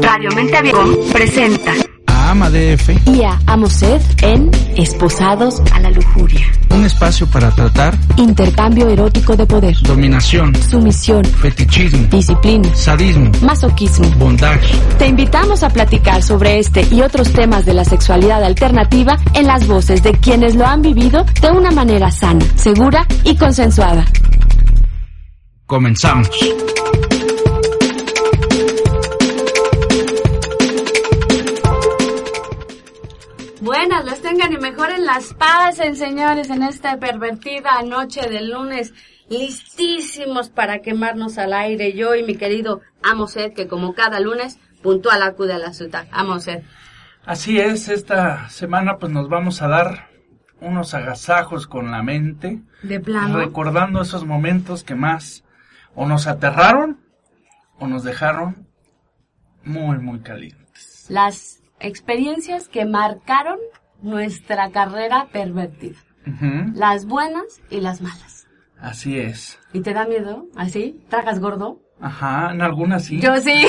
Radio Mente Abierta presenta a AmaDF y a Amosed en Esposados a la Lujuria. Un espacio para tratar intercambio erótico de poder, dominación, sumisión, fetichismo, disciplina, sadismo, masoquismo, bondage. Te invitamos a platicar sobre este y otros temas de la sexualidad alternativa en las voces de quienes lo han vivido de una manera sana, segura y consensuada. Comenzamos. Buenas, les tengan y mejoren las pasen, señores, en esta pervertida noche del lunes. Listísimos para quemarnos al aire. Yo y mi querido Amosed, que como cada lunes, puntual acude a la ciudad. Amosed. Así es, esta semana pues nos vamos a dar unos agasajos con la mente. De plano. Recordando esos momentos que más o nos aterraron o nos dejaron muy, muy calientes. Las experiencias que marcaron nuestra carrera pervertida. Las buenas y las malas. Así es. ¿Y te da miedo? ¿Así? ¿Tragas gordo? Ajá, en algunas sí. Yo sí.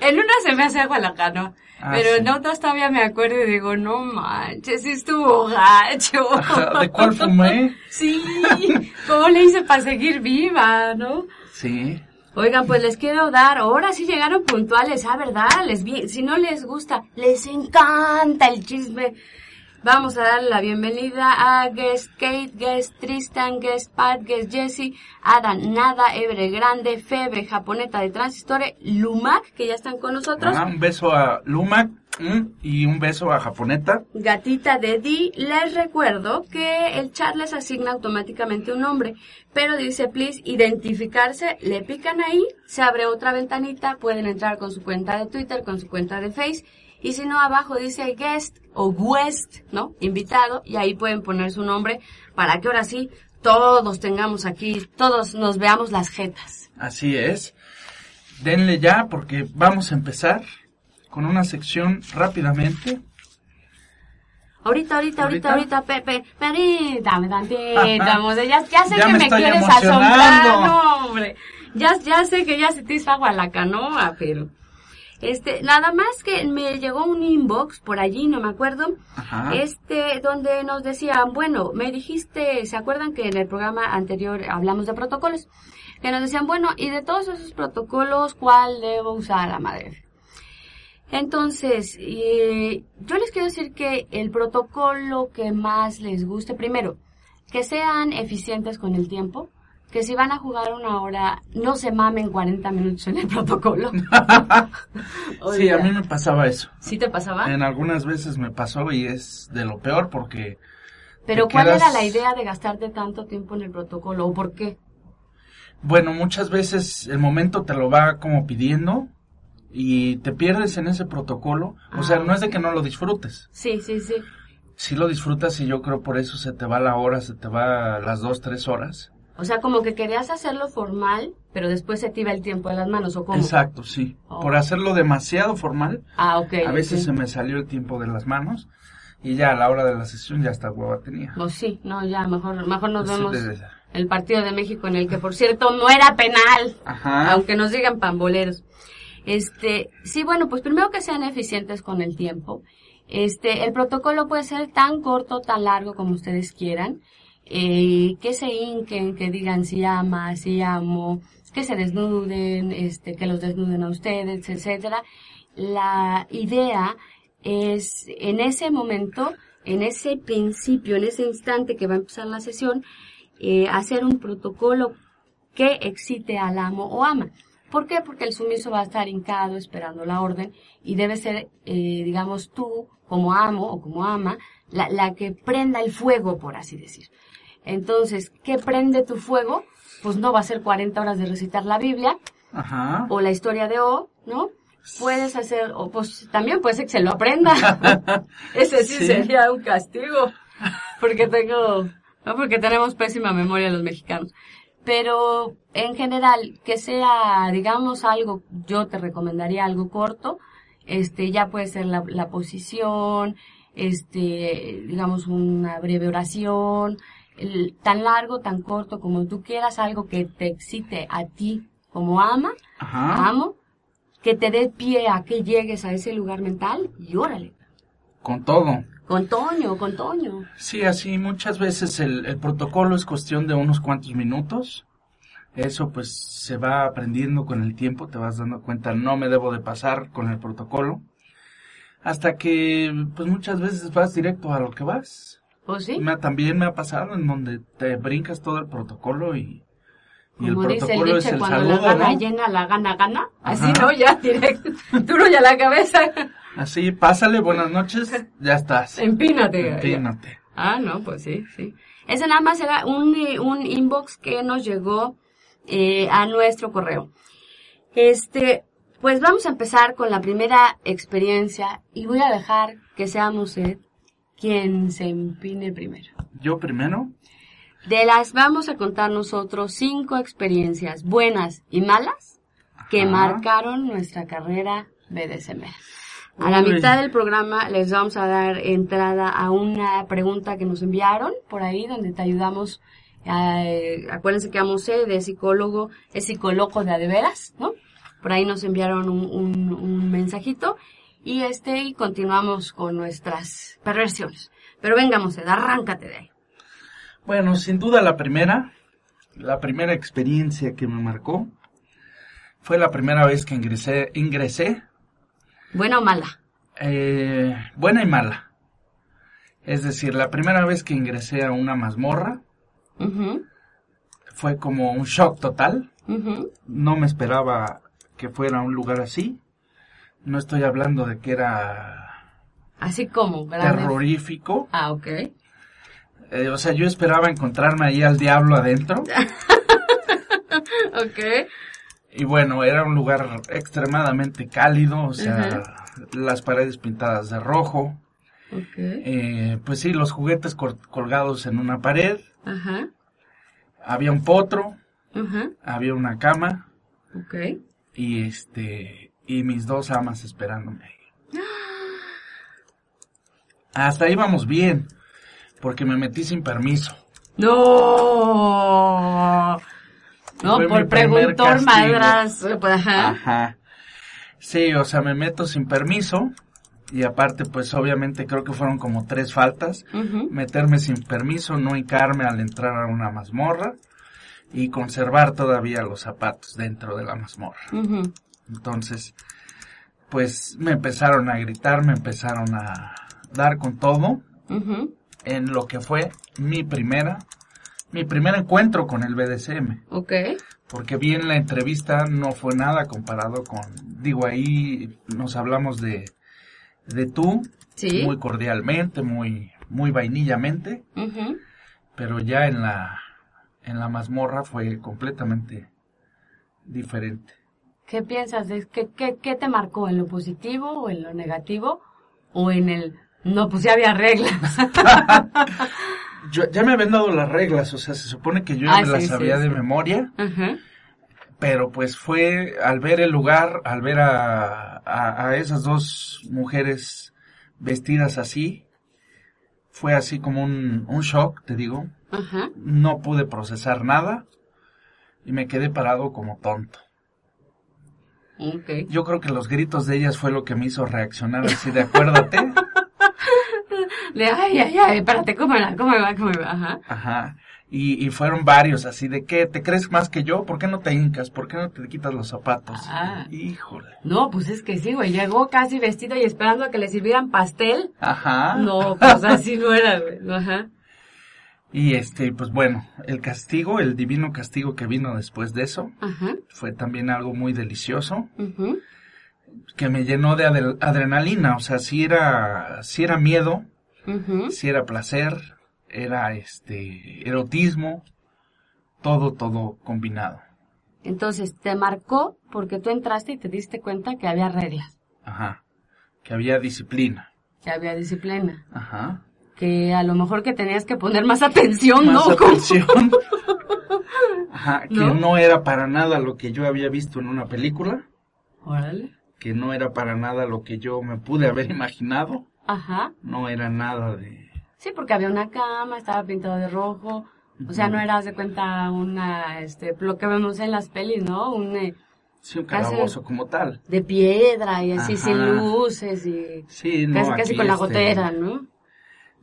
en una se me hace agua la cano. Ah, pero sí. en otras todavía me acuerdo y digo, no manches, sí estuvo gacho. ¿De cuál fumé? Sí, ¿cómo le hice para seguir viva, no? Sí. Oigan, pues les quiero dar, ahora sí llegaron puntuales, ah, ¿verdad? Les vi, si no les gusta, les encanta el chisme. Vamos a darle la bienvenida a Guest Kate, Guest Tristan, Guest Pat, Guest Jesse, Adam Nada, Ebre Grande, Febre, Japoneta de Transistore, Lumac, que ya están con nosotros. Ah, un beso a Lumac y un beso a Japoneta. Gatita de Di, les recuerdo que el chat les asigna automáticamente un nombre, pero dice please identificarse, le pican ahí, se abre otra ventanita, pueden entrar con su cuenta de Twitter, con su cuenta de Face, y si no abajo dice guest o guest, ¿no? Invitado, y ahí pueden poner su nombre para que ahora sí todos tengamos aquí, todos nos veamos las jetas. Así es. Denle ya porque vamos a empezar con una sección rápidamente. Ahorita, ahorita, ahorita, ¿Ahorita? Pepe, permítame tantito, ya, ya sé Ya que me quieres asombrar, no, hombre. Ya, ya sé que ya se te hizo agua la canoa, pero... Este, nada más que me llegó un inbox por allí, no me acuerdo, Ajá. este, donde nos decían, bueno, me dijiste, ¿se acuerdan que en el programa anterior hablamos de protocolos? Que nos decían, bueno, y de todos esos protocolos, ¿cuál debo usar a madre? Entonces, eh, yo les quiero decir que el protocolo que más les guste, primero, que sean eficientes con el tiempo, que si van a jugar una hora, no se mamen 40 minutos en el protocolo. Sí, a mí me pasaba eso. ¿Sí te pasaba? En algunas veces me pasó y es de lo peor porque Pero ¿cuál quedas- era la idea de gastarte tanto tiempo en el protocolo o por qué? Bueno, muchas veces el momento te lo va como pidiendo y te pierdes en ese protocolo. O sea, Ah. no es de que no lo disfrutes. Sí, sí, sí. Sí lo disfrutas y yo creo por eso se te va la hora, se te va las dos, tres horas. O sea, como que querías hacerlo formal, pero después se te iba el tiempo de las manos, ¿o cómo? Exacto, sí. Oh. Por hacerlo demasiado formal, Ah, ok. a veces se me salió el tiempo de las manos y ya a la hora de la sesión ya hasta hueva tenía. Pues sí, no, ya, mejor, mejor nos vemos el partido de México en el que, por cierto, no era penal. Ajá. aunque nos digan pamboleros. Este, sí, bueno, pues primero que sean eficientes con el tiempo. Este, el protocolo puede ser tan corto, tan largo como ustedes quieran. Eh, que se hinquen, que digan si ama, si amo, que se desnuden, este, que los desnuden a ustedes, etcétera. La idea es en ese momento, en ese principio, en ese instante que va a empezar la sesión, eh, hacer un protocolo que excite al amo o ama. ¿Por qué? Porque el sumiso va a estar hincado esperando la orden y debe ser, eh, digamos, tú como amo o como ama, la, la que prenda el fuego, por así decir. Entonces, ¿qué prende tu fuego? Pues no va a ser 40 horas de recitar la Biblia, Ajá. o la historia de O, ¿no? Puedes hacer, o pues también puede ser que se lo aprenda. Ese sí, Sí. sería un castigo. Porque tengo, no porque tenemos pésima memoria los mexicanos. Pero en general, que sea, digamos, algo, yo te recomendaría algo corto, este, ya puede ser la, la posición, este, digamos, una breve oración, tan largo, tan corto como tú quieras, algo que te excite a ti como ama, Ajá. amo, que te dé pie a que llegues a ese lugar mental y órale. Con todo. Con Toño, con Toño. Sí, así muchas veces el, el protocolo es cuestión de unos cuantos minutos. Eso pues se va aprendiendo con el tiempo, te vas dando cuenta, no me debo de pasar con el protocolo. Hasta que pues muchas veces vas directo a lo que vas. Sí. Me ha- también me ha pasado en donde te brincas todo el protocolo y, y el Como dice el es dicho, el cuando saludo, la gana ¿no? llena, la gana gana. Así, Ajá. ¿no? Ya, directo. Duro ya la cabeza. Así, pásale, buenas noches, ya estás. Empínate. Empínate. Ah, no, pues sí, sí. Ese nada más era un, un inbox que nos llegó eh, a nuestro correo. Este, pues vamos a empezar con la primera experiencia y voy a dejar que sea usted quien se empine primero. Yo primero. De las vamos a contar nosotros cinco experiencias buenas y malas que Ajá. marcaron nuestra carrera BDSM. A la mitad del programa les vamos a dar entrada a una pregunta que nos enviaron por ahí donde te ayudamos. eh, acuérdense que vamos a de psicólogo, es psicólogo de a de veras, ¿no? Por ahí nos enviaron un, un, un mensajito y este y continuamos con nuestras perversiones. Pero vengamos, arráncate de ahí. Bueno, sin duda la primera, la primera experiencia que me marcó fue la primera vez que ingresé, ingresé, ¿Buena o mala? eh, buena y mala. Es decir, la primera vez que ingresé a una mazmorra fue como un shock total. No me esperaba que fuera un lugar así. No estoy hablando de que era Así como, ¿verdad? terrorífico. Ah, ok. Eh, o sea, yo esperaba encontrarme ahí al diablo adentro. Ok. Y bueno, era un lugar extremadamente cálido, o sea, las paredes pintadas de rojo. Ok. Eh, pues sí, los juguetes col- colgados en una pared. Ajá. Había un potro, Ajá. había una cama Ok. y este y mis dos amas esperándome. ahí. Hasta ahí vamos bien, porque me metí sin permiso. No. No, Fue por castigo. madras. Pues, Ajá. Ajá. Sí, o sea, me meto sin permiso y aparte, pues obviamente creo que fueron como tres faltas. Meterme sin permiso, no hincarme al entrar a una mazmorra y conservar todavía los zapatos dentro de la mazmorra. Entonces, pues me empezaron a gritar, me empezaron a dar con todo en lo que fue mi primera, mi primer encuentro con el BDSM. Ok. Porque bien la entrevista no fue nada comparado con, digo, ahí nos hablamos de, de tú, Sí. muy cordialmente, muy, muy vainillamente, pero ya en la, en la mazmorra fue completamente diferente. ¿Qué piensas? de- ¿Qué, qué, ¿Qué te marcó? ¿En lo positivo o en lo negativo? ¿O en el... No, pues ya había reglas. Yo, ya me habían dado las reglas, o sea, se supone que yo ya Ah, me las sabía sí, de sí. memoria, pero pues fue al ver el lugar, al ver a, a, a esas dos mujeres vestidas así, fue así como un, un shock, te digo. No pude procesar nada y me quedé parado como tonto. Yo creo que los gritos de ellas fue lo que me hizo reaccionar así de acuérdate. De, ay, ay, ay, espérate, ¿cómo va? ¿Cómo va? ¿Cómo va? Ajá. Ajá. Y, y fueron varios así de que te crees más que yo, ¿por qué no te hincas? ¿Por qué no te quitas los zapatos? Ah. Híjole. No, pues es que sí, güey. Llegó casi vestido y esperando a que le sirvieran pastel. Ajá. No, pues así no era, güey. Ajá. Y este, pues bueno, el castigo, el divino castigo que vino después de eso, Ajá. fue también algo muy delicioso, que me llenó de adre- adrenalina, o sea, si era, si era miedo, si era placer, era este, erotismo, todo, todo combinado. Entonces, te marcó porque tú entraste y te diste cuenta que había reglas, Ajá. Que había disciplina. que había disciplina, Ajá. Que a lo mejor que tenías que poner más atención, Más ¿no? atención. Ajá. Que ¿No? no era para nada lo que yo había visto en una película. Órale. Que no era para nada lo que yo me pude haber imaginado. Ajá. No era nada de... Sí, porque había una cama, estaba pintado de rojo. O sea, no era, de cuenta, una, este, lo que vemos en las pelis, ¿no? Un, eh, Sí, un calabozo como tal. de piedra y así Ajá. sin luces y Sí, no, casi, con la este, gotera, ¿no?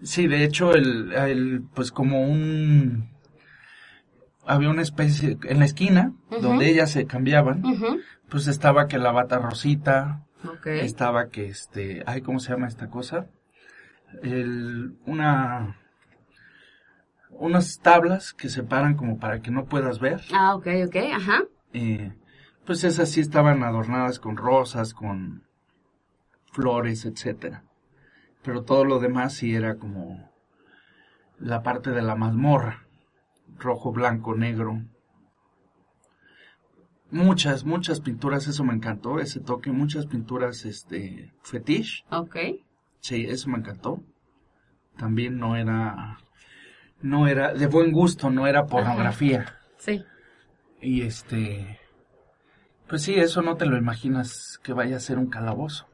Sí, de hecho, el, el, pues como un... Había una especie, en la esquina, donde ellas se cambiaban, pues estaba que la bata rosita, estaba que este, ay, ¿cómo se llama esta cosa? El, una, unas tablas que separan como para que no puedas ver, Ah, ok, ok, ajá. eh, pues esas sí estaban adornadas con rosas, con flores, etcétera. Pero todo lo demás sí era como la parte de la mazmorra, rojo, blanco, negro. Muchas, muchas pinturas, eso me encantó, ese toque, muchas pinturas, este, fetiche, Ok. sí, eso me encantó. También no era, no era, de buen gusto, no era pornografía. Sí. Y este, pues sí, eso no te lo imaginas que vaya a ser un calabozo.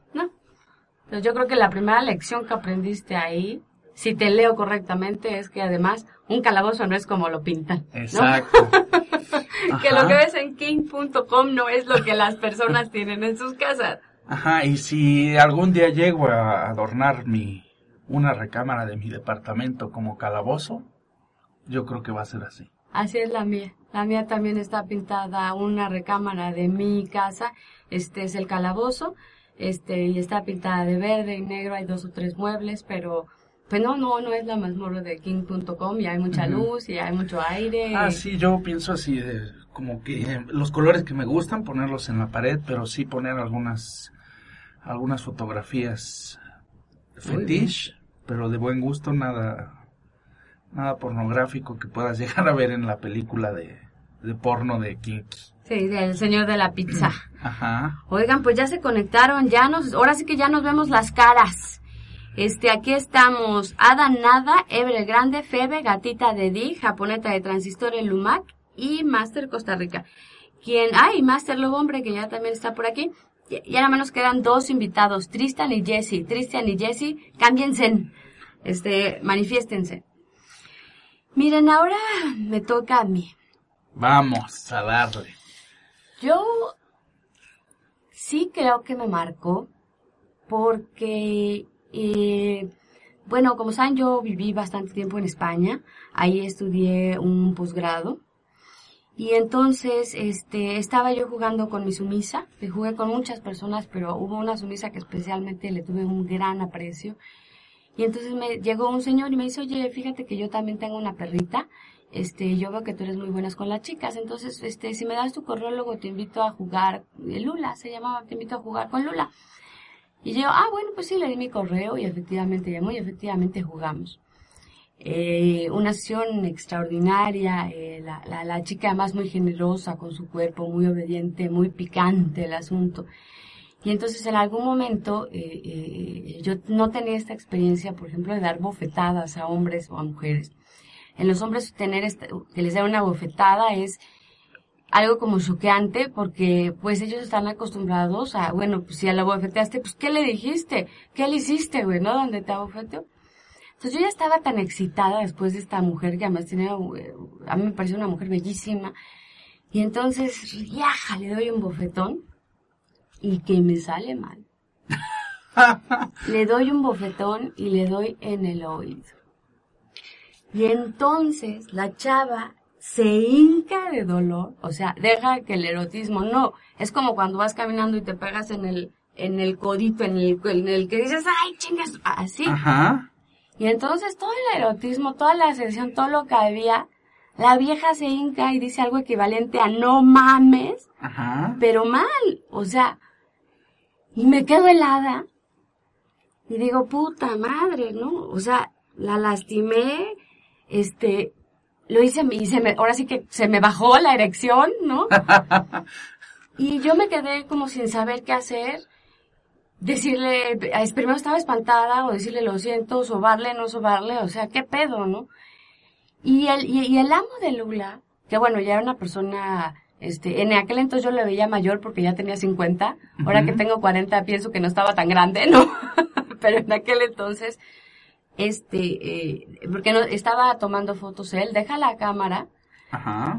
Yo creo que la primera lección que aprendiste ahí, si te leo correctamente, es que además un calabozo no es como lo pintan. ¿no? Exacto. que Ajá. lo que ves en king.com no es lo que las personas tienen en sus casas. Ajá, y si algún día llego a adornar mi, una recámara de mi departamento como calabozo, yo creo que va a ser así. Así es la mía. La mía también está pintada una recámara de mi casa. Este es el calabozo. Este, y está pintada de verde y negro. Hay dos o tres muebles, pero, pues no, no, no es la mazmorra de king.com y hay mucha luz y hay mucho aire. Ah, sí, yo pienso así, de, como que eh, los colores que me gustan, ponerlos en la pared, pero sí poner algunas, algunas fotografías Muy fetiche, pero de buen gusto, nada, nada pornográfico que puedas llegar a ver en la película de, de porno de Kinky. Sí, del señor de la pizza. Ajá. Oigan, pues ya se conectaron, ya nos, ahora sí que ya nos vemos las caras. Este, aquí estamos, Ada Nada, Ebre Grande, Febe, Gatita de Di, Japoneta de Transistor en Lumac y Master Costa Rica. Quien, ay, Master Lobo Hombre, que ya también está por aquí. Y y ahora menos quedan dos invitados, Tristan y Jesse. Tristan y Jesse, cámbiense, este, manifiéstense. Miren, ahora me toca a mí. Vamos a darle. Yo sí creo que me marcó porque, eh, bueno, como saben, yo viví bastante tiempo en España. Ahí estudié un posgrado. Y entonces, este, estaba yo jugando con mi sumisa. Le jugué con muchas personas, pero hubo una sumisa que especialmente le tuve un gran aprecio. Y entonces me llegó un señor y me dice, oye, fíjate que yo también tengo una perrita. Este, yo veo que tú eres muy buenas con las chicas. Entonces, este, si me das tu correo, luego te invito a jugar. eh, Lula se llamaba, te invito a jugar con Lula. Y yo, ah, bueno, pues sí, le di mi correo y efectivamente llamó y efectivamente jugamos. Eh, una sesión extraordinaria, eh, la, la, la chica además muy generosa con su cuerpo, muy obediente, muy picante el asunto. Y entonces en algún momento eh, eh, yo no tenía esta experiencia, por ejemplo, de dar bofetadas a hombres o a mujeres. En los hombres tener esta- que les den una bofetada es algo como choqueante porque pues ellos están acostumbrados a, bueno, pues si a la bofeteaste, pues ¿qué le dijiste? ¿Qué le hiciste, güey, no? ¿Dónde te abofeteó? Entonces yo ya estaba tan excitada después de esta mujer que además tenía, a mí me pareció una mujer bellísima. Y entonces, viaja, le doy un bofetón y que me sale mal. le doy un bofetón y le doy en el oído. Y entonces la chava se hinca de dolor, o sea, deja que el erotismo no, es como cuando vas caminando y te pegas en el, en el codito, en el, en el que dices, ay, chingas, así. Ajá. Y entonces todo el erotismo, toda la sesión, todo lo que había, la vieja se hinca y dice algo equivalente a no mames, Ajá. pero mal, o sea, y me quedo helada y digo, puta madre, ¿no? O sea, la lastimé, este, lo hice y se me, ahora sí que se me bajó la erección, ¿no? y yo me quedé como sin saber qué hacer. Decirle, primero estaba espantada o decirle lo siento, sobarle, no sobarle, o sea, qué pedo, ¿no? Y el, y, el amo de Lula, que bueno, ya era una persona, este, en aquel entonces yo le veía mayor porque ya tenía 50, ahora que tengo 40 pienso que no estaba tan grande, ¿no? Pero en aquel entonces, este, eh, porque no, estaba tomando fotos él, deja la cámara,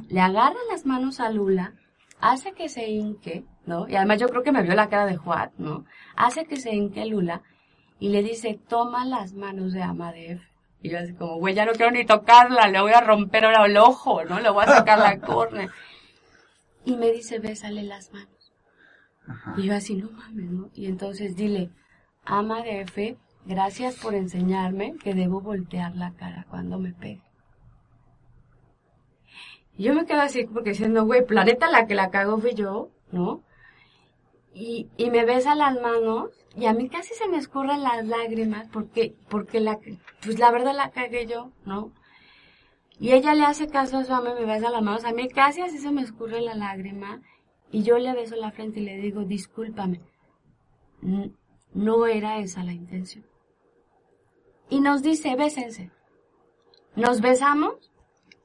le agarra las manos a Lula, hace que se hinque, ¿no? Y además yo creo que me vio la cara de Juan, ¿no? Hace que se hinque Lula y le dice, toma las manos de Amadef. Y yo así como, güey, ya no quiero ni tocarla, le voy a romper ahora el ojo, ¿no? Le voy a sacar la córnea. Y me dice, bésale las manos. Y yo así, no mames, ¿no? Y entonces dile, ama Gracias por enseñarme que debo voltear la cara cuando me pegue. Y yo me quedo así porque diciendo, güey, planeta la que la cago fui yo, ¿no? Y, y me besa las manos y a mí casi se me escurren las lágrimas porque, porque la, pues la verdad la cagué yo, ¿no? Y ella le hace caso a su mamá y me besa las manos. A mí casi así se me escurre la lágrima y yo le beso la frente y le digo, discúlpame. No era esa la intención y nos dice, bésense. Nos besamos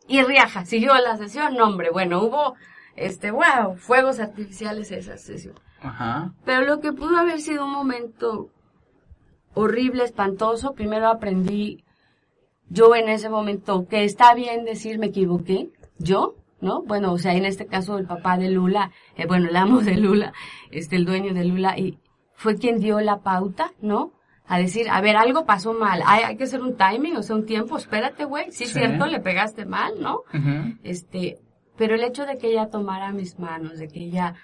y riaja, siguió la sesión. No, hombre, bueno, hubo, este, wow, fuegos artificiales esa sesión. Ajá. Pero lo que pudo haber sido un momento horrible, espantoso, primero aprendí yo en ese momento que está bien decir me equivoqué, yo, ¿no? Bueno, o sea, en este caso el papá de Lula, eh, bueno, el amo de Lula, este, el dueño de Lula, y fue quien dio la pauta, ¿no? A decir, a ver, algo pasó mal, hay, hay que hacer un timing, o sea, un tiempo, espérate, güey, sí, es cierto, le pegaste mal, ¿no? Este, pero el hecho de que ella tomara mis manos, de que ella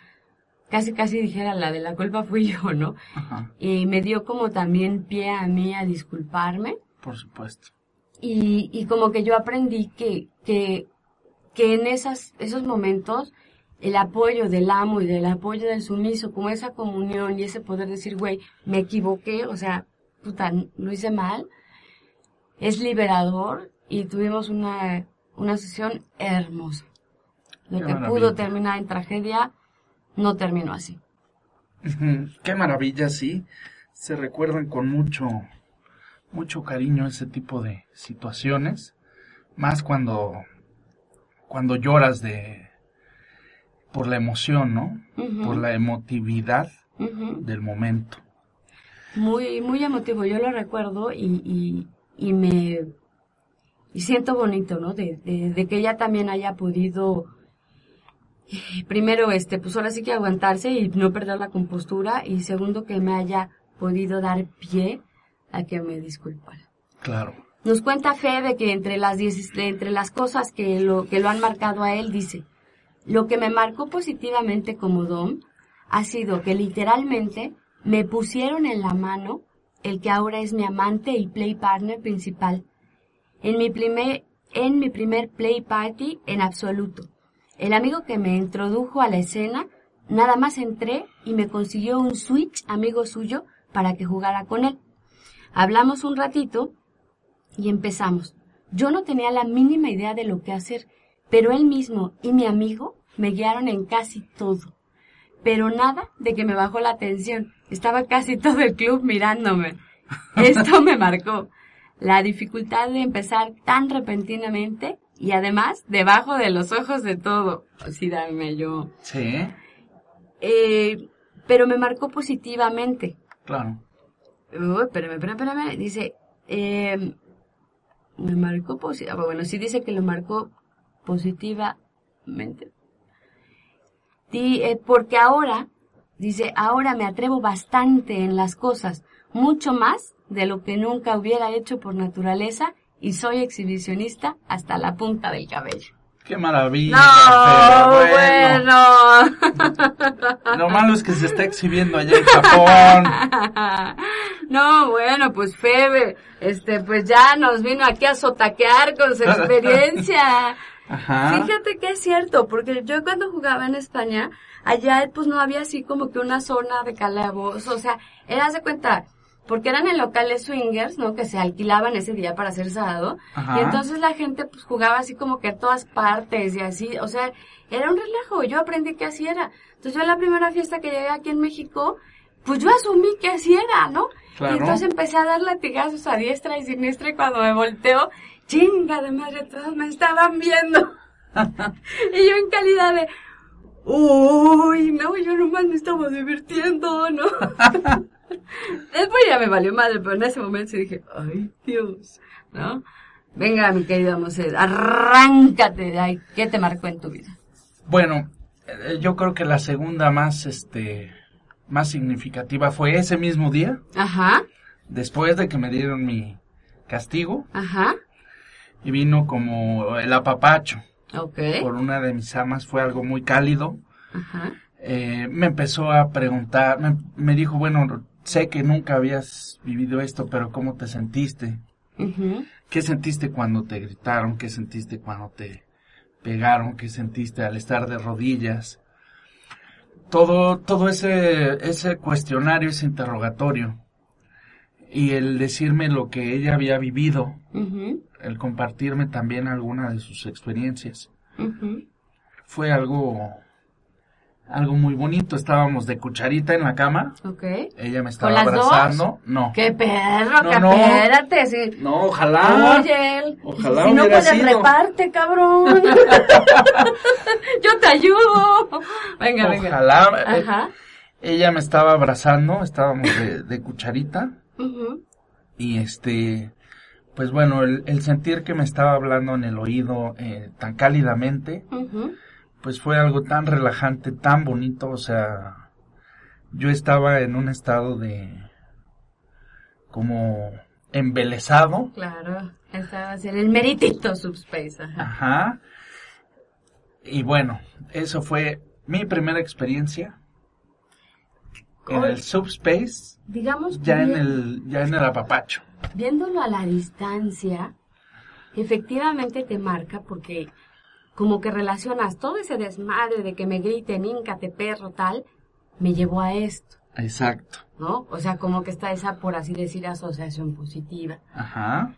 casi casi dijera, la de la culpa fui yo, ¿no? Y me dio como también pie a mí a disculparme. Por supuesto. Y, y como que yo aprendí que, que, que en esas, esos momentos, el apoyo del amo y del apoyo del sumiso, como esa comunión y ese poder decir, güey, me equivoqué, o sea, puta, lo hice mal, es liberador y tuvimos una, una sesión hermosa. Lo que pudo terminar en tragedia no terminó así. Qué maravilla, sí. Se recuerdan con mucho, mucho cariño ese tipo de situaciones. Más cuando, cuando lloras de, por la emoción, ¿no? Por la emotividad del momento muy, muy emotivo, yo lo recuerdo y, y, y me y siento bonito, ¿no? De, de, que ella también haya podido, eh, primero, este, pues ahora sí que aguantarse y no perder la compostura, y segundo, que me haya podido dar pie a que me disculpara. Claro. Nos cuenta Fe de que entre las, entre las cosas que lo, que lo han marcado a él, dice, lo que me marcó positivamente como Dom ha sido que literalmente me pusieron en la mano el que ahora es mi amante y play partner principal. En mi primer, en mi primer play party en absoluto. El amigo que me introdujo a la escena, nada más entré y me consiguió un switch amigo suyo para que jugara con él. Hablamos un ratito y empezamos. Yo no tenía la mínima idea de lo que hacer, pero él mismo y mi amigo me guiaron en casi todo. Pero nada de que me bajó la tensión. Estaba casi todo el club mirándome. Esto me marcó. La dificultad de empezar tan repentinamente y además debajo de los ojos de todo. Así dame yo. Sí. Eh, pero me marcó positivamente. Claro. Uy, espérame, espérame, espérame. Dice, eh, me marcó positivamente. Ah, bueno, sí dice que lo marcó positivamente. Eh, porque ahora Dice, ahora me atrevo bastante en las cosas, mucho más de lo que nunca hubiera hecho por naturaleza y soy exhibicionista hasta la punta del cabello. ¡Qué maravilla! No, bueno. Lo malo es que se está exhibiendo allá en Japón. No, bueno, pues Febe, este, pues ya nos vino aquí a sotaquear con su experiencia. Ajá. Fíjate que es cierto, porque yo cuando jugaba en España, allá pues no había así como que una zona de calabozo, o sea, era de cuenta, porque eran en locales swingers, ¿no? Que se alquilaban ese día para hacer sábado. Ajá. Y entonces la gente pues jugaba así como que a todas partes y así, o sea, era un relajo, yo aprendí que así era. Entonces yo en la primera fiesta que llegué aquí en México, pues yo asumí que así era, ¿no? Claro. Y entonces empecé a dar latigazos a diestra y siniestra y cuando me volteo, chinga de madre, todos me estaban viendo. y yo en calidad de, uy, no, yo nomás me estaba divirtiendo, ¿no? Después ya me valió madre, pero en ese momento sí dije, ay, Dios, ¿no? Venga, mi querida Moses, arráncate de ahí. ¿Qué te marcó en tu vida? Bueno, eh, yo creo que la segunda más, este, más significativa fue ese mismo día, Ajá, después de que me dieron mi castigo, ajá, y vino como el apapacho por una de mis amas, fue algo muy cálido. ajá, Eh, me empezó a preguntar, me, me dijo, bueno, sé que nunca habías vivido esto, pero ¿cómo te sentiste? ¿Qué sentiste cuando te gritaron? ¿Qué sentiste cuando te pegaron? ¿Qué sentiste al estar de rodillas? Todo, todo ese, ese cuestionario, ese interrogatorio. Y el decirme lo que ella había vivido, el compartirme también alguna de sus experiencias, fue algo, algo muy bonito. Estábamos de cucharita en la cama, ella me estaba dos? abrazando. No. ¡Qué perro, No, que no. espérate! No, ojalá. Oye, Ojalá si no puedes sido. reparte, cabrón. Yo te ayudo. Venga, venga. Ojalá. eh, Ajá. Ella me estaba abrazando, estábamos de, de cucharita y este, pues bueno, el, el sentir que me estaba hablando en el oído eh, tan cálidamente, pues fue algo tan relajante, tan bonito, o sea, yo estaba en un estado de como embelesado, Claro, estabas en el meritito subspace. Ajá. ajá, y bueno, eso fue mi primera experiencia en el subspace, Digamos ya en el, ya en el apapacho. viéndolo a la distancia, efectivamente te marca porque como que relacionas todo ese desmadre de que me griten, íncate perro, tal, me llevó a esto, Exacto. ¿no? O sea, como que está esa, por así decir, asociación positiva. Ajá.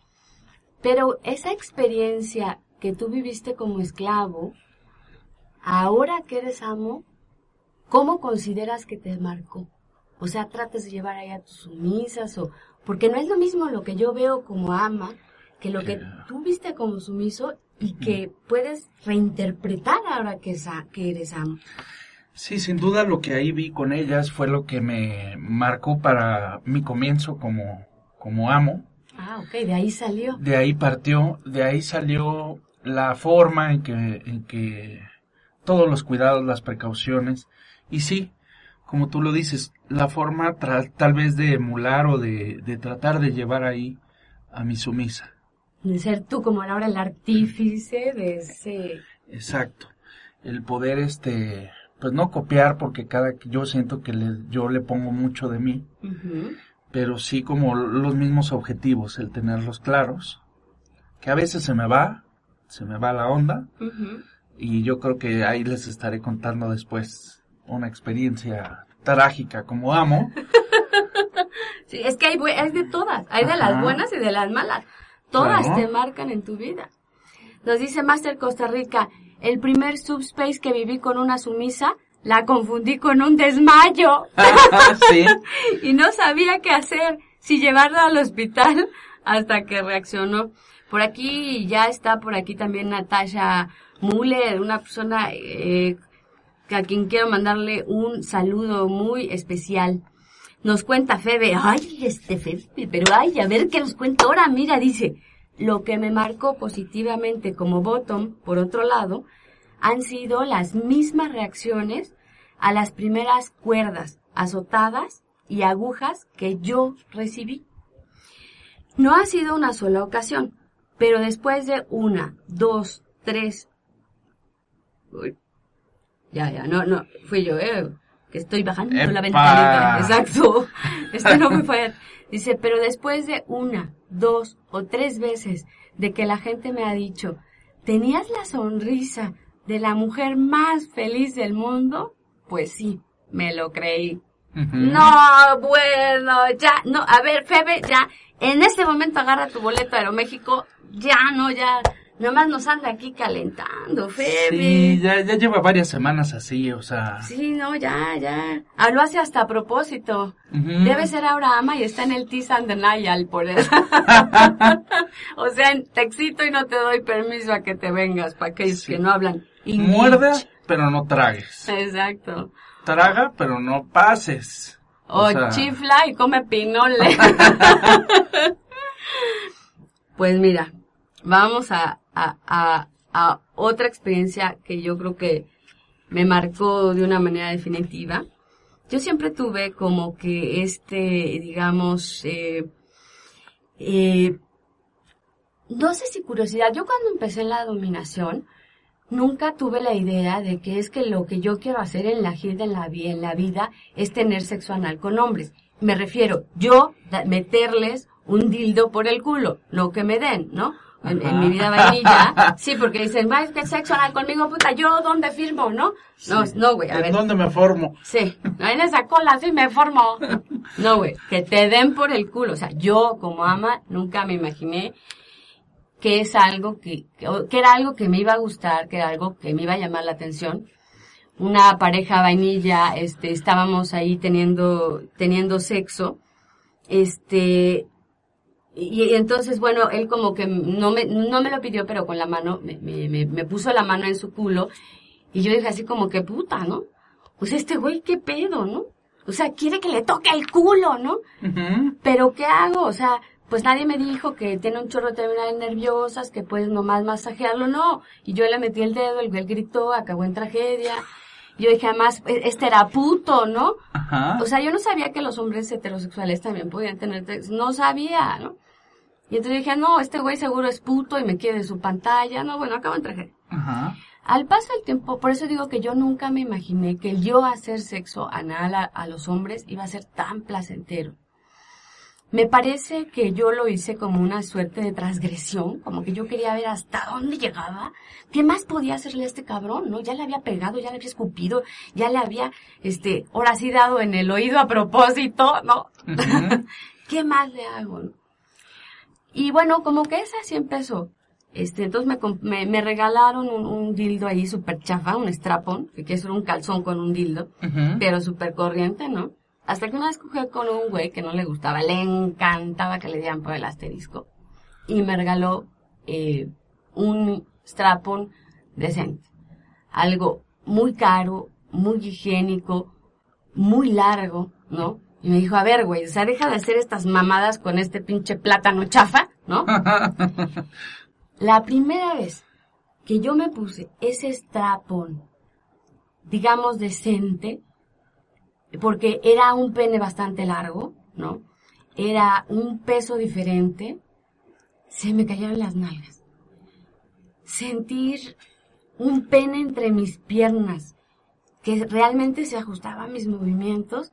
Pero esa experiencia que tú viviste como esclavo, ahora que eres amo, ¿cómo consideras que te marcó? O sea, tratas de llevar ahí a tus sumisas o... Porque no es lo mismo lo que yo veo como ama que lo que tú viste como sumiso y que puedes reinterpretar ahora que, es a- que eres amo. Sí, sin duda lo que ahí vi con ellas fue lo que me marcó para mi comienzo como, como amo. Ah, ok, de ahí salió. De ahí partió, de ahí salió la forma en que, en que todos los cuidados, las precauciones. Y sí, como tú lo dices, la forma tra- tal vez de emular o de, de tratar de llevar ahí a mi sumisa. De ser tú como ahora el artífice de ese... Exacto. El poder, este, pues no copiar porque cada, yo siento que le, yo le pongo mucho de mí, pero sí como los mismos objetivos, el tenerlos claros, que a veces se me va, se me va la onda, y yo creo que ahí les estaré contando después una experiencia trágica como amo. Sí, es que hay, hay de todas, hay de las buenas y de las malas. Todas Claro. te marcan en tu vida. Nos dice Master Costa Rica, el primer subspace que viví con una sumisa, la confundí con un desmayo sí, y no sabía qué hacer, si llevarla al hospital hasta que reaccionó. Por aquí ya está, por aquí también Natasha Mule, una persona eh, a quien quiero mandarle un saludo muy especial. Nos cuenta Febe, ay, este Febe, pero ay, a ver qué nos cuenta ahora. Mira, dice, lo que me marcó positivamente como bottom, por otro lado, han sido las mismas reacciones a las primeras cuerdas azotadas y agujas que yo recibí. No ha sido una sola ocasión, pero después de una, dos, tres... Ya, ya, no, no, fui yo, eh, que estoy bajando la ventanita. Exacto. Esto no me fue. Dice, pero después de una, dos o tres veces de que la gente me ha dicho, ¿tenías la sonrisa de la mujer más feliz del mundo? Pues sí, me lo creí. No, bueno, ya, no, a ver, Febe, ya, en este momento agarra tu boleto a Aeroméxico, ya, no, ya, nomás nos anda aquí calentando, Febe. Sí, ya, ya lleva varias semanas así, o sea. Sí, no, ya, ya. Ah, lo hace hasta a propósito. Debe ser ahora ama y está en el Tease and Denial por eso. o sea, te excito y no te doy permiso a que te vengas, para aquellos Sí. que no hablan inglés. Muerde, pero no tragues. Exacto. Traga, pero no pases. O, sea, chifla y come pinole. pues mira, vamos a, a, otra experiencia que yo creo que me marcó de una manera definitiva. Yo siempre tuve como que este, digamos, eh, eh, no sé si curiosidad. Yo cuando empecé en la dominación, nunca tuve la idea de que es que lo que yo quiero hacer en la vida, en la, en la vida, es tener sexo anal con hombres. Me refiero, yo meterles un dildo por el culo, no que me den, ¿no? En, en mi vida vainilla. Sí, porque dicen, va, es que sexo anal conmigo, puta, ¿yo dónde firmo, no? No, no, güey, a ¿En ver. dónde me formo? Sí, en esa cola sí me formo. No, güey, que te den por el culo. O sea, yo como ama nunca me imaginé que es algo que, que era algo que me iba a gustar, que era algo que me iba a llamar la atención. Una pareja vainilla, este, estábamos ahí teniendo, teniendo sexo, este, y, y entonces, bueno, él como que no me, no me lo pidió, pero con la mano, me, me, me, puso la mano en su culo, y yo dije así como que puta, ¿no? Pues este güey, qué pedo, ¿no? O sea, quiere que le toque el culo, ¿no? Pero ¿qué hago? O sea, pues nadie me dijo que tiene un chorro de terminales nerviosas, que puedes nomás masajearlo, no. Y yo le metí el dedo, el güey gritó, acabó en tragedia. Yo dije, además, e- este era puto, ¿no? Ajá. O sea, yo no sabía que los hombres heterosexuales también podían tener. No sabía, ¿no? Y entonces dije, no, este güey seguro es puto y me quiere de su pantalla. No, bueno, acabó en tragedia. Ajá. Al paso del tiempo, por eso digo que yo nunca me imaginé que el yo hacer sexo anal a, a los hombres iba a ser tan placentero. Me parece que yo lo hice como una suerte de transgresión, como que yo quería ver hasta dónde llegaba, qué más podía hacerle a este cabrón, ¿no? Ya le había pegado, ya le había escupido, ya le había, este, ahora sí dado en el oído a propósito, ¿no? ¿Qué más le hago? no? Y bueno, como que esa sí empezó. Este, entonces me, me, me regalaron un, un dildo ahí súper chafa, un strapón, que es un calzón con un dildo, pero súper corriente, ¿no? Hasta que una vez cogí con un güey que no le gustaba, le encantaba que le dieran por el asterisco, y me regaló eh, un strapón decente. Algo muy caro, muy higiénico, muy largo, ¿no? Y me dijo, a ver, güey, o sea, deja de hacer estas mamadas con este pinche plátano chafa, ¿no? La primera vez que yo me puse ese strapón, digamos decente, porque era un pene bastante largo, ¿no? Era un peso diferente, se me cayeron las nalgas. Sentir un pene entre mis piernas, que realmente se ajustaba a mis movimientos.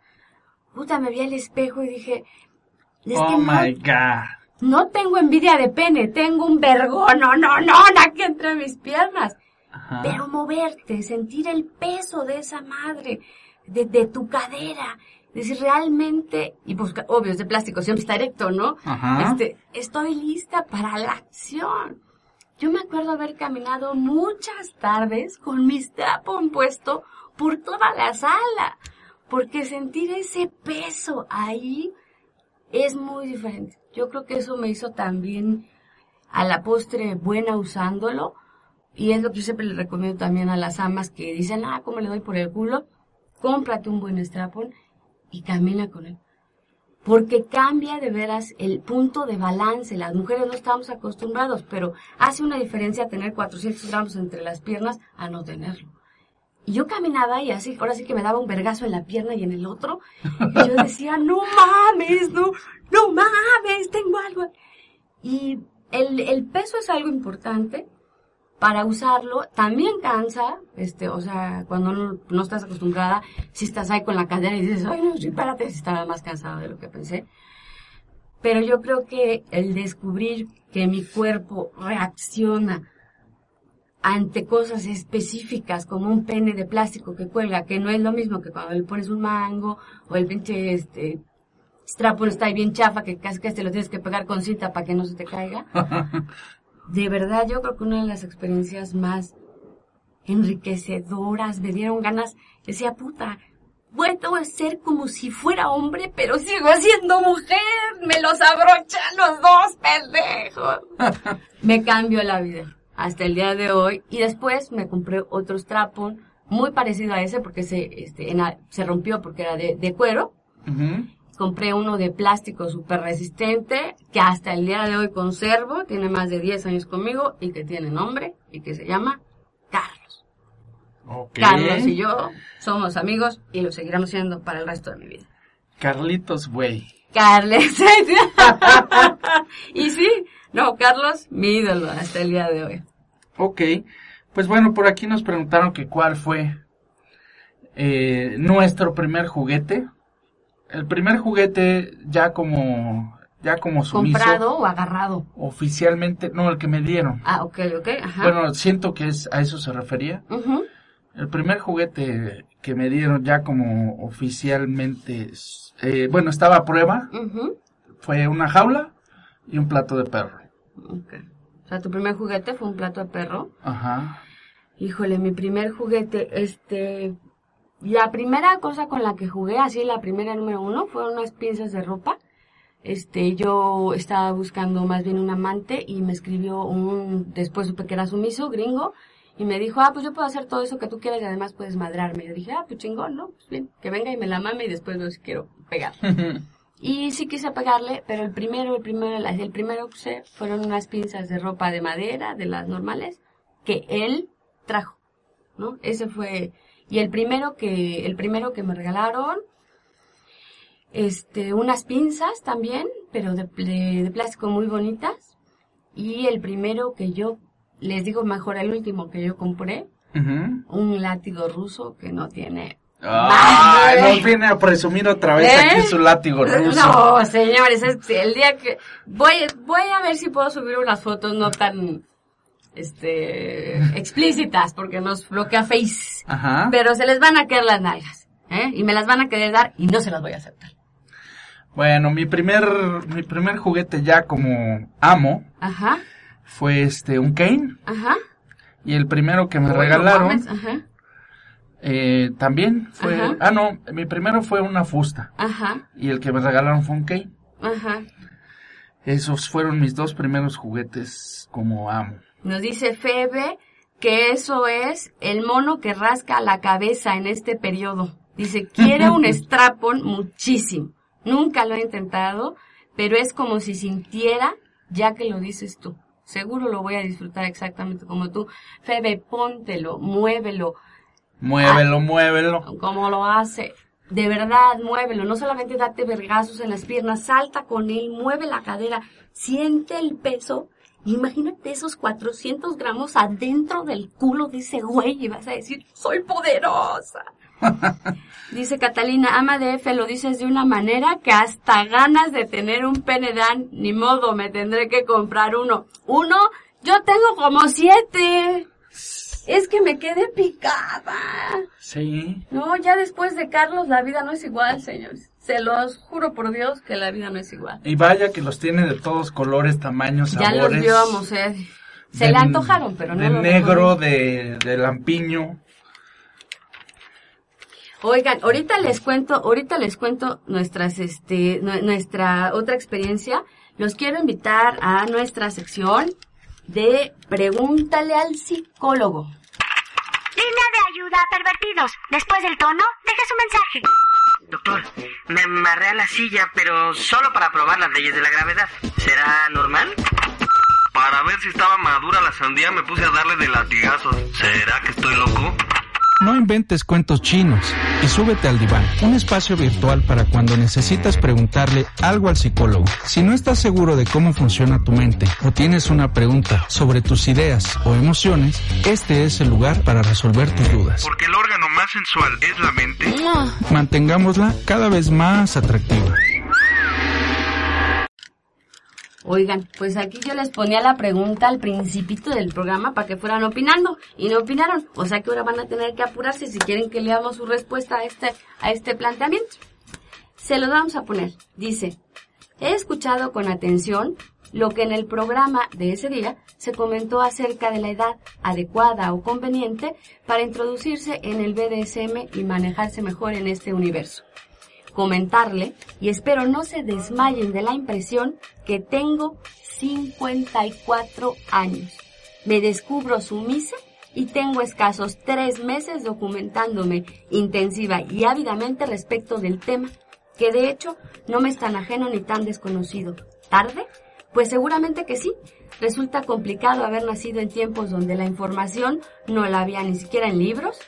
Puta, me vi al espejo y dije, es oh que no, god. no tengo envidia de pene, tengo un vergón, no, no, no, aquí entre mis piernas. Ajá. Pero moverte, sentir el peso de esa madre, de, de tu cadera, decir realmente, y pues obvio es de plástico, siempre está erecto, ¿no? Ajá. Este, estoy lista para la acción. Yo me acuerdo haber caminado muchas tardes con mi strapón puesto por toda la sala, porque sentir ese peso ahí es muy diferente. Yo creo que eso me hizo también a la postre buena usándolo. Y es lo que yo siempre le recomiendo también a las amas que dicen, ah, ¿cómo le doy por el culo? Cómprate un buen strapón y camina con él. Porque cambia de veras el punto de balance. Las mujeres no estamos acostumbrados, pero hace una diferencia tener 400 gramos entre las piernas a no tenerlo. Y yo caminaba y así, ahora sí que me daba un vergazo en la pierna y en el otro. Y yo decía, no mames, no, no mames, tengo algo. Y el, el peso es algo importante para usarlo. También cansa, este, o sea, cuando no, no estás acostumbrada, si estás ahí con la cadera y dices, ay, no, sí, espérate, si estaba más cansada de lo que pensé. Pero yo creo que el descubrir que mi cuerpo reacciona ante cosas específicas como un pene de plástico que cuelga, que no es lo mismo que cuando le pones un mango o el pinche este strapon está ahí bien chafa que casi que te lo tienes que pegar con cinta para que no se te caiga. de verdad yo creo que una de las experiencias más enriquecedoras, me dieron ganas, decía puta, puedo ser como si fuera hombre, pero sigo siendo mujer, me los abrochan los dos pendejos. me cambió la vida hasta el día de hoy y después me compré otro strapon muy parecido a ese porque se, este, se rompió porque era de, de cuero. Compré uno de plástico súper resistente que hasta el día de hoy conservo, tiene más de 10 años conmigo y que tiene nombre y que se llama Carlos. Carlos y yo somos amigos y lo seguiremos siendo para el resto de mi vida. Carlitos, güey. Carlos. y sí, no, Carlos, mi ídolo hasta el día de hoy. Ok, pues bueno, por aquí nos preguntaron que cuál fue eh, nuestro primer juguete. El primer juguete ya como ya como sumiso. ¿Comprado o agarrado? Oficialmente, no, el que me dieron. Ah, ok, ok, ajá. Bueno, siento que es a eso se refería. El primer juguete que me dieron ya como oficialmente, eh, bueno, estaba a prueba, fue una jaula y un plato de perro. Okay. O sea, tu primer juguete fue un plato de perro. Ajá. Híjole, mi primer juguete, este, la primera cosa con la que jugué, así la primera número uno, fueron unas piezas de ropa. Este, yo estaba buscando más bien un amante y me escribió un, después supe que era sumiso, gringo, y me dijo, ah, pues yo puedo hacer todo eso que tú quieras y además puedes madrarme. Yo dije, ah, pues chingón, ¿no? Pues bien, que venga y me la mame y después no si quiero pegar. Y sí quise pegarle, pero el primero, el primero, el primero que usé fueron unas pinzas de ropa de madera, de las normales, que él trajo, ¿no? Ese fue, y el primero que, el primero que me regalaron, este, unas pinzas también, pero de, de, plástico muy bonitas, y el primero que yo, les digo mejor el último que yo compré, un látigo ruso que no tiene Ay, no viene a presumir otra vez aquí ¿Eh? su látigo ruso. No, señores, es el día que voy voy a ver si puedo subir unas fotos no tan este explícitas porque nos bloquea Face. Ajá. Pero se les van a caer las nalgas, ¿eh? Y me las van a querer dar y no se las voy a aceptar. Bueno, mi primer mi primer juguete ya como amo Ajá. fue este un Kane. Ajá. Y el primero que me regalaron Ajá eh, también fue, ah no, mi primero fue una fusta. Ajá. Y el que me regalaron fue un key. Ajá. Esos fueron mis dos primeros juguetes como amo. Nos dice Febe que eso es el mono que rasca la cabeza en este periodo. Dice, quiere un strapon muchísimo. Nunca lo he intentado, pero es como si sintiera ya que lo dices tú. Seguro lo voy a disfrutar exactamente como tú. Febe, póntelo, muévelo, Muévelo, muévelo. ¿Cómo lo hace? De verdad, muévelo. No solamente date vergazos en las piernas, salta con él, mueve la cadera, siente el peso. Imagínate esos 400 gramos adentro del culo de ese güey y vas a decir, soy poderosa. Dice Catalina, ama de F, lo dices de una manera que hasta ganas de tener un pene dan, ni modo, me tendré que comprar uno. Uno, yo tengo como siete es que me quedé picada. Sí. No, ya después de Carlos la vida no es igual, señores. Se los juro por Dios que la vida no es igual. Y vaya que los tiene de todos colores, tamaños, sabores. Ya los vio a Se le antojaron, pero no De negro, de, de lampiño. Oigan, ahorita les cuento, ahorita les cuento nuestras, este, nuestra otra experiencia. Los quiero invitar a nuestra sección de Pregúntale al psicólogo. Línea de ayuda a pervertidos. Después del tono, deje su mensaje. Doctor, me amarré a la silla, pero solo para probar las leyes de la gravedad. ¿Será normal? Para ver si estaba madura la sandía me puse a darle de latigazos. ¿Será que estoy loco? No inventes cuentos chinos y súbete al diván, un espacio virtual para cuando necesitas preguntarle algo al psicólogo. Si no estás seguro de cómo funciona tu mente o tienes una pregunta sobre tus ideas o emociones, este es el lugar para resolver tus dudas. Porque el órgano más sensual es la mente. Mantengámosla cada vez más atractiva. Oigan, pues aquí yo les ponía la pregunta al principito del programa para que fueran opinando y no opinaron. O sea que ahora van a tener que apurarse si quieren que leamos su respuesta a este, a este planteamiento. Se lo vamos a poner. Dice, he escuchado con atención lo que en el programa de ese día se comentó acerca de la edad adecuada o conveniente para introducirse en el BDSM y manejarse mejor en este universo comentarle y espero no se desmayen de la impresión que tengo 54 años. Me descubro sumisa y tengo escasos tres meses documentándome intensiva y ávidamente respecto del tema, que de hecho no me es tan ajeno ni tan desconocido. ¿Tarde? Pues seguramente que sí. Resulta complicado haber nacido en tiempos donde la información no la había ni siquiera en libros.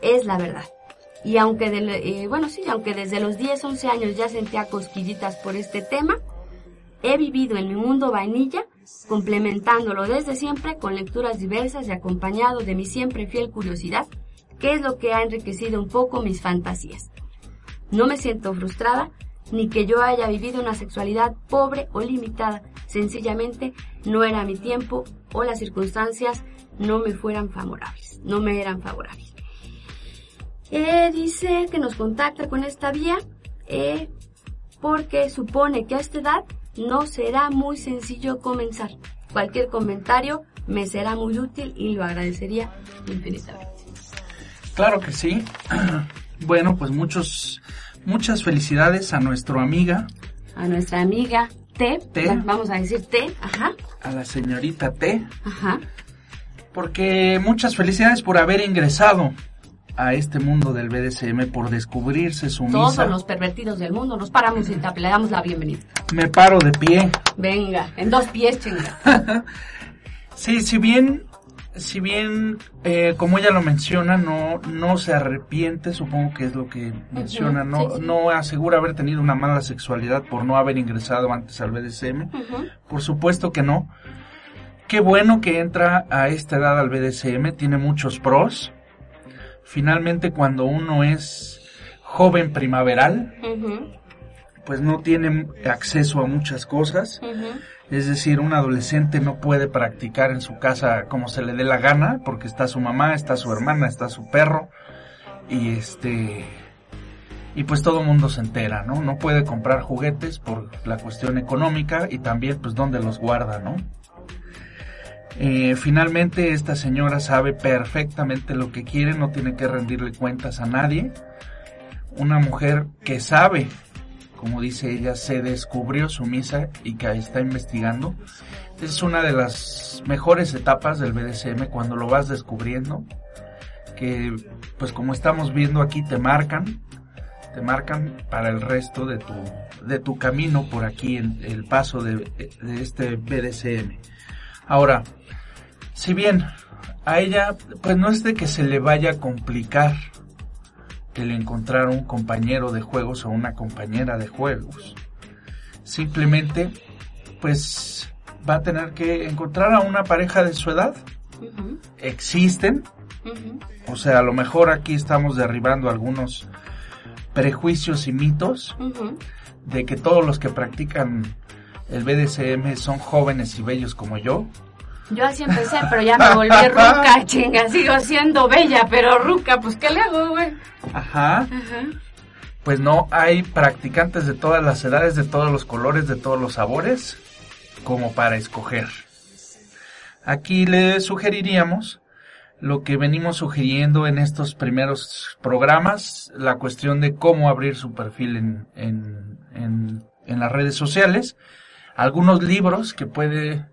Es la verdad. Y aunque, de, eh, bueno, sí, aunque desde los 10, 11 años ya sentía cosquillitas por este tema, he vivido en mi mundo vainilla, complementándolo desde siempre con lecturas diversas y acompañado de mi siempre fiel curiosidad, que es lo que ha enriquecido un poco mis fantasías. No me siento frustrada, ni que yo haya vivido una sexualidad pobre o limitada, sencillamente no era mi tiempo o las circunstancias no me fueran favorables, no me eran favorables. Eh, dice que nos contacta con esta vía eh, porque supone que a esta edad no será muy sencillo comenzar. Cualquier comentario me será muy útil y lo agradecería infinitamente. Claro que sí. Bueno, pues muchos, muchas felicidades a nuestra amiga. A nuestra amiga T. T. Vamos a decir T. Ajá. A la señorita T. Ajá. Porque muchas felicidades por haber ingresado a este mundo del BDSM por descubrirse su Todos los pervertidos del mundo nos paramos y le damos la bienvenida. Me paro de pie. Venga, en dos pies, chinga. sí, si bien, si bien, eh, como ella lo menciona, no, no se arrepiente, supongo que es lo que menciona, no, no asegura haber tenido una mala sexualidad por no haber ingresado antes al BDSM. Por supuesto que no. Qué bueno que entra a esta edad al BDSM, tiene muchos pros finalmente cuando uno es joven primaveral, pues no tiene acceso a muchas cosas. Es decir, un adolescente no puede practicar en su casa como se le dé la gana, porque está su mamá, está su hermana, está su perro, y este, y pues todo el mundo se entera, ¿no? No puede comprar juguetes por la cuestión económica y también pues dónde los guarda, ¿no? Eh, finalmente esta señora sabe perfectamente lo que quiere, no tiene que rendirle cuentas a nadie. Una mujer que sabe, como dice ella, se descubrió sumisa y que está investigando. Es una de las mejores etapas del BDSM cuando lo vas descubriendo. Que pues como estamos viendo aquí te marcan, te marcan para el resto de tu, de tu camino por aquí en el paso de, de este BDSM. Ahora, si bien a ella, pues no es de que se le vaya a complicar el encontrar un compañero de juegos o una compañera de juegos. Simplemente, pues va a tener que encontrar a una pareja de su edad. Existen. O sea, a lo mejor aquí estamos derribando algunos prejuicios y mitos de que todos los que practican el BDSM son jóvenes y bellos como yo. Yo así empecé, pero ya me volví ruca, chinga. Sigo siendo bella, pero ruca, pues ¿qué le hago, güey? Ajá. Pues no, hay practicantes de todas las edades, de todos los colores, de todos los sabores, como para escoger. Aquí le sugeriríamos lo que venimos sugiriendo en estos primeros programas, la cuestión de cómo abrir su perfil en, en, en, en las redes sociales, algunos libros que puede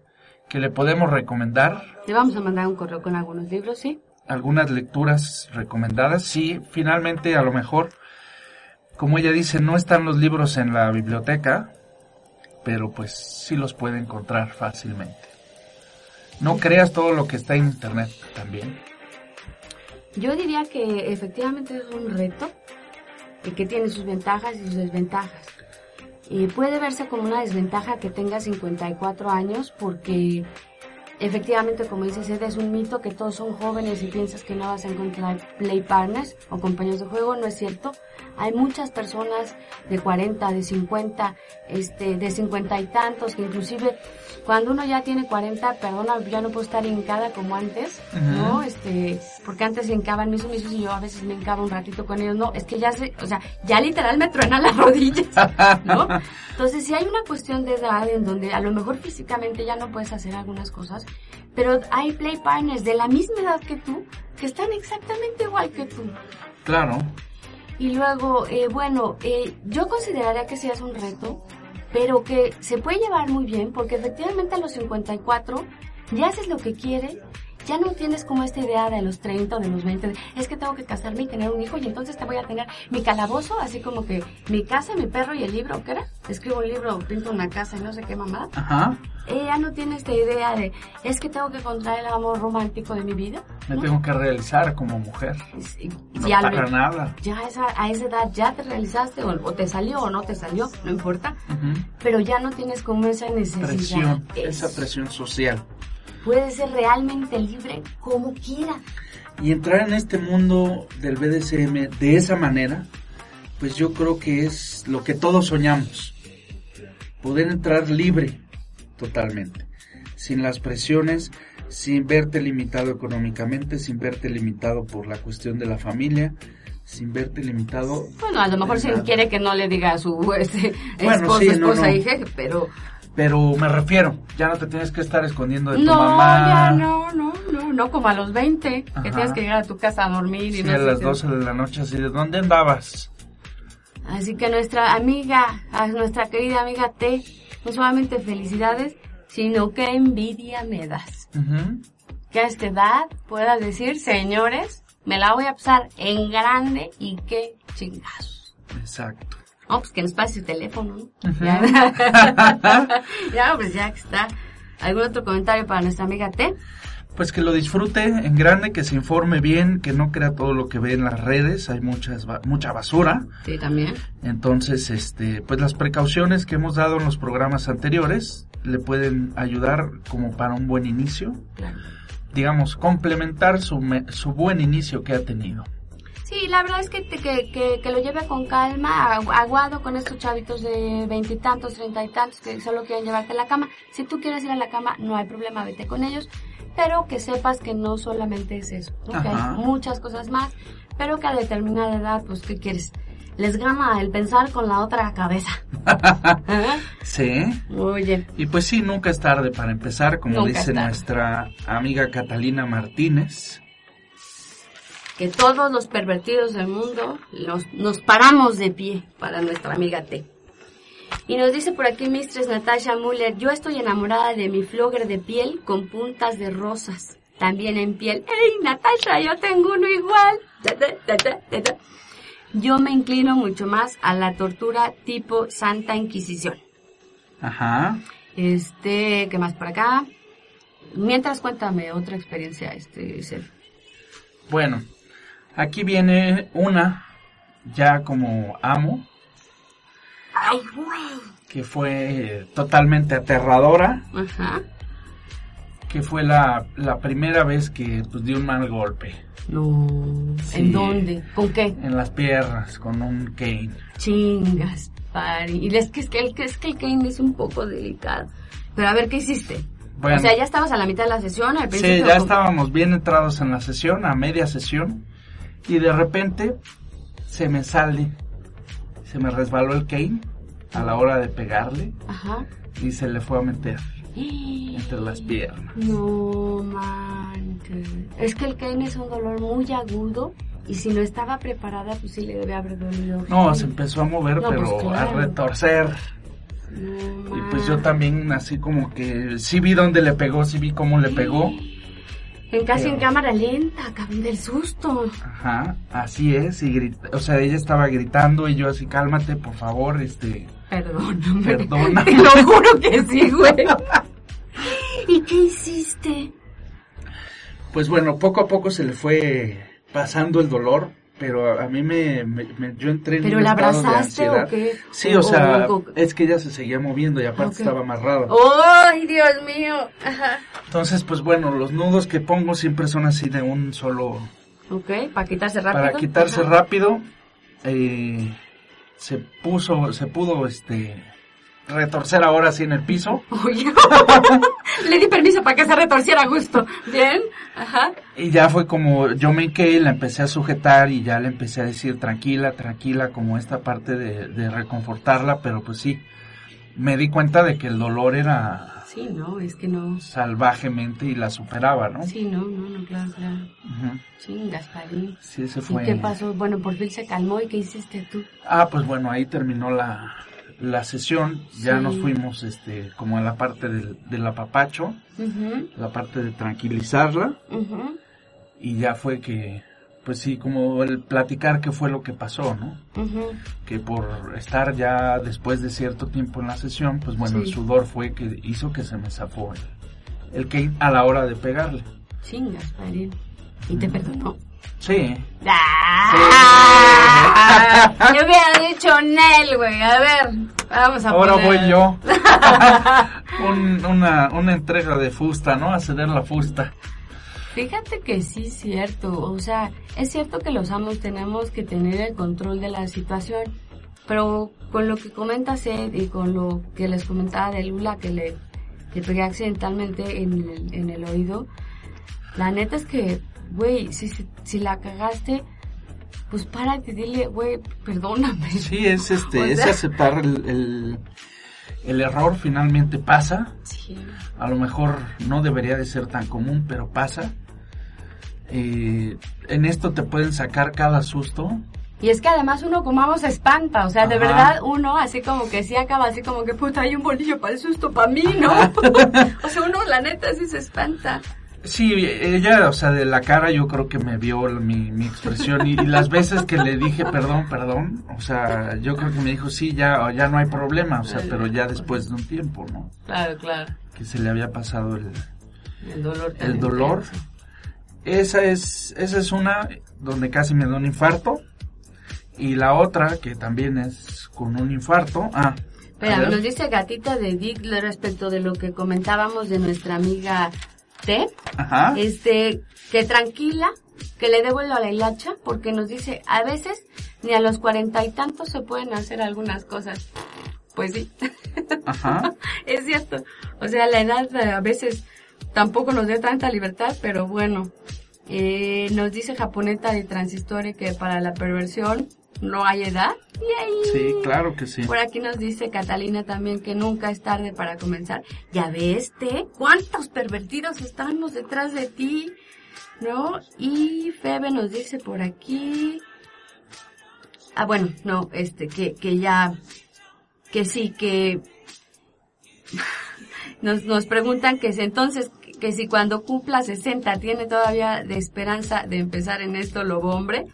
que le podemos recomendar. Le vamos a mandar un correo con algunos libros, ¿sí? Algunas lecturas recomendadas, sí. Finalmente, a lo mejor, como ella dice, no están los libros en la biblioteca, pero pues sí los puede encontrar fácilmente. No creas todo lo que está en internet también. Yo diría que efectivamente es un reto y que tiene sus ventajas y sus desventajas puede verse como una desventaja que tenga 54 años porque efectivamente, como dice Ed, es un mito que todos son jóvenes y piensas que no vas a encontrar play partners o compañeros de juego, no es cierto. Hay muchas personas de 40, de 50, este, de 50 y tantos, que inclusive cuando uno ya tiene 40, perdona, ya no puedo estar hincada como antes, ¿no? Este, porque antes se hincaban mis sumisos y yo a veces me hincaba un ratito con ellos, no, es que ya se, o sea, ya literal me truenan las rodillas, ¿no? Entonces, si hay una cuestión de edad en donde a lo mejor físicamente ya no puedes hacer algunas cosas, pero hay play partners de la misma edad que tú, que están exactamente igual que tú. Claro. Y luego, eh, bueno, eh, yo consideraría que sí es un reto, pero que se puede llevar muy bien, porque efectivamente a los 54 ya haces lo que quieres, ya no tienes como esta idea de los 30 o de los 20, de, es que tengo que casarme y tener un hijo y entonces te voy a tener mi calabozo, así como que mi casa, mi perro y el libro, ¿qué era? Escribo un libro, pinto una casa y no sé qué mamá. Ajá. Ella no tiene esta idea de, es que tengo que encontrar el amor romántico de mi vida. Me ¿no? tengo que realizar como mujer. Y- No ya para lo- nada. ya a esa, a esa edad ya te realizaste o, o te salió o no te salió, no importa, Ujú. pero ya no tienes como esa necesidad. Presión, esa presión social. Puedes ser realmente libre como quiera. Y entrar en este mundo del BDSM de esa manera, pues yo creo que es lo que todos soñamos. Poder entrar libre totalmente, sin las presiones, sin verte limitado económicamente, sin verte limitado por la cuestión de la familia, sin verte limitado... Bueno, a lo mejor nada. quiere que no le diga a su este, Bueno, esposa, sí, no, esposa no. y jefe, pero Pero me refiero, ya no te tienes que estar escondiendo de tu no, mamá. ya no, no, no, no como a los 20, Ajá. que tienes que llegar a tu casa a dormir y Sí, no a sé las qué. 12 de la noche así de ¿dónde andabas? Así que nuestra amiga, a nuestra querida amiga T, no solamente felicidades, sino que envidia me das. Que a esta edad puedas decir, señores, me la voy a pasar en grande y qué chingazos. Exacto. No, pues que nos pase su teléfono, ya, ya, pues ya que está. ¿Algún otro comentario para nuestra amiga T? Pues que lo disfrute en grande, que se informe bien, que no crea todo lo que ve en las redes, hay muchas mucha basura. Sí, también. Entonces, este, pues las precauciones que hemos dado en los programas anteriores le pueden ayudar como para un buen inicio, Claro. digamos, complementar su, me- su buen inicio que ha tenido. Sí, la verdad es que, te- que, que, que lo lleve con calma, agu- aguado con estos chavitos de veintitantos, treinta y tantos que solo quieren llevarte a la cama. Si tú quieres ir a la cama, no hay problema, vete con ellos. Pero que sepas que no solamente es eso, ¿no? que hay muchas cosas más, pero que a determinada edad, pues, ¿qué quieres? Les gana el pensar con la otra cabeza. Sí. Oye, Y pues sí, nunca es tarde para empezar, como Nunca dice nuestra amiga Catalina Martínez. Que todos los pervertidos del mundo los- nos paramos de pie para nuestra amiga T. Y nos dice por aquí Mistress Natasha Muller, yo estoy enamorada de mi flogger de piel con puntas de rosas, también en piel. ¡Ey, Natasha, yo tengo uno igual! Yo me inclino mucho más a la tortura tipo Santa Inquisición. Ajá. Este, ¿qué más por acá? Mientras cuéntame otra experiencia, este. Bueno, aquí viene una ya como amo, ¡Ay, güey! que fue totalmente aterradora, Ajá. que fue la, la primera vez que pues, di un mal golpe No. Sí. ¿En dónde? ¿Con qué? en las piernas con un cane. Chingas, pari. Y es que, es que, el, es que el Kane es un poco delicado. Pero a ver, ¿qué hiciste? Bueno. O sea, ya estabas a la mitad de la sesión, al principio. Sí, ya estábamos bien entrados en la sesión, a media sesión, y de repente se me sale, se me resbaló el cane a la hora de pegarle Ajá. y se le fue a meter entre las piernas. No manches. Es que el Kane es un dolor muy agudo. Y si no estaba preparada, pues sí le debe haber dolido. No, se empezó a mover, No, pero pues, claro. a retorcer. No Y pues yo también así como que sí vi dónde le pegó, sí vi cómo le pegó. En casi en cámara lenta, cabrón del susto. Ajá, así es, y grita, o sea, ella estaba gritando y yo así, cálmate, por favor, este, Perdóname. Perdona. Te lo juro que sí, güey. ¿Y qué hiciste? pues bueno, poco a poco se le fue pasando el dolor, pero a, mí me, me- me- yo entré en ¿Pero un la estado de abrazaste o qué? Sí, o sea, o- es que ella se seguía moviendo y aparte estaba amarrada. ¡Ay, Dios mío! Ajá. Entonces, pues bueno, los nudos que pongo siempre son así de un solo, Ok, para quitarse rápido. para quitarse Ajá. rápido. eh, se puso, se pudo, este, retorcer ahora sí en el piso. Le di permiso para que se retorciera a gusto. Bien, ajá. Y ya fue como, yo me quedé, la empecé a sujetar y ya le empecé a decir tranquila, tranquila, como esta parte de, de reconfortarla, pero pues sí, me di cuenta de que el dolor era Sí, no, es que no. salvajemente y la superaba, ¿no? Sí, no, no, no, claro, claro. Ujú. Sí, Gasparín. Sí, ese ¿Y fue. qué pasó? Bueno, por fin se calmó. ¿Y qué hiciste tú? Ah, pues bueno, ahí terminó la, la sesión. Ya Sí. nos fuimos, este, como a la parte del, del apapacho, la parte de tranquilizarla. Y ya fue que, pues sí, como el platicar qué fue lo que pasó, ¿no? Que por estar ya después de cierto tiempo en la sesión, pues bueno, Sí. el sudor fue que hizo que se me zafó el, el que a la hora de pegarle. Sí, Gasparín. ¿Y te perdonó? Sí. ¡Ah! Yo hubiera dicho Nel, güey. A ver, vamos a Ahora poner- voy yo. Un- una, una entrega de fusta, ¿no? A ceder la fusta. Fíjate que sí es cierto, o sea, es cierto que los amos tenemos que tener el control de la situación, pero con lo que comenta Seth y con lo que les comentaba de Lula que le, le pegué accidentalmente en el, en el oído, la neta es que, güey, si, si, si la cagaste, pues párate dile, güey, perdóname. Sí, es este, O es aceptar el, el, el error finalmente pasa. Sí. A lo mejor no debería de ser tan común, pero pasa. Eh, en esto te pueden sacar cada susto. Y es que además uno como amo se espanta, o sea, de verdad uno así como que sí acaba así como que puta hay un bolillo para el susto para mí, ¿no? o sea, uno la neta sí se espanta. Sí, ella, o sea, de la cara yo creo que me vio mi, mi expresión y, y las veces que le dije perdón, perdón, o sea, yo creo que me dijo sí, ya, ya no hay problema, o sea, pero ya después de un tiempo, ¿no? Claro, claro. Que se le había pasado el, El dolor. el dolor. Esa es, esa es una donde casi me da un infarto. Y la otra, que también es con un infarto. Ah, ver. nos dice Gatita de Dick respecto de lo que comentábamos de nuestra amiga T. Ajá. Este, que tranquila, que le devuelva la hilacha, porque nos dice, a veces ni a los cuarenta y tantos se pueden hacer algunas cosas. Pues sí. Ajá. es cierto. O sea, la edad a veces tampoco nos da tanta libertad, pero bueno. Eh, nos dice Japoneta de Transistore que para la perversión no hay edad. Y ahí. Sí, claro que sí. Por aquí nos dice Catalina también que nunca es tarde para comenzar. Ya ves, Te, cuántos pervertidos estamos detrás de ti, ¿no? Y Febe nos dice por aquí. Ah, bueno, no, este, que, que ya, que sí, que nos, nos preguntan que si entonces, que si cuando cumpla 60 tiene todavía de esperanza de empezar en esto, lobo hombre.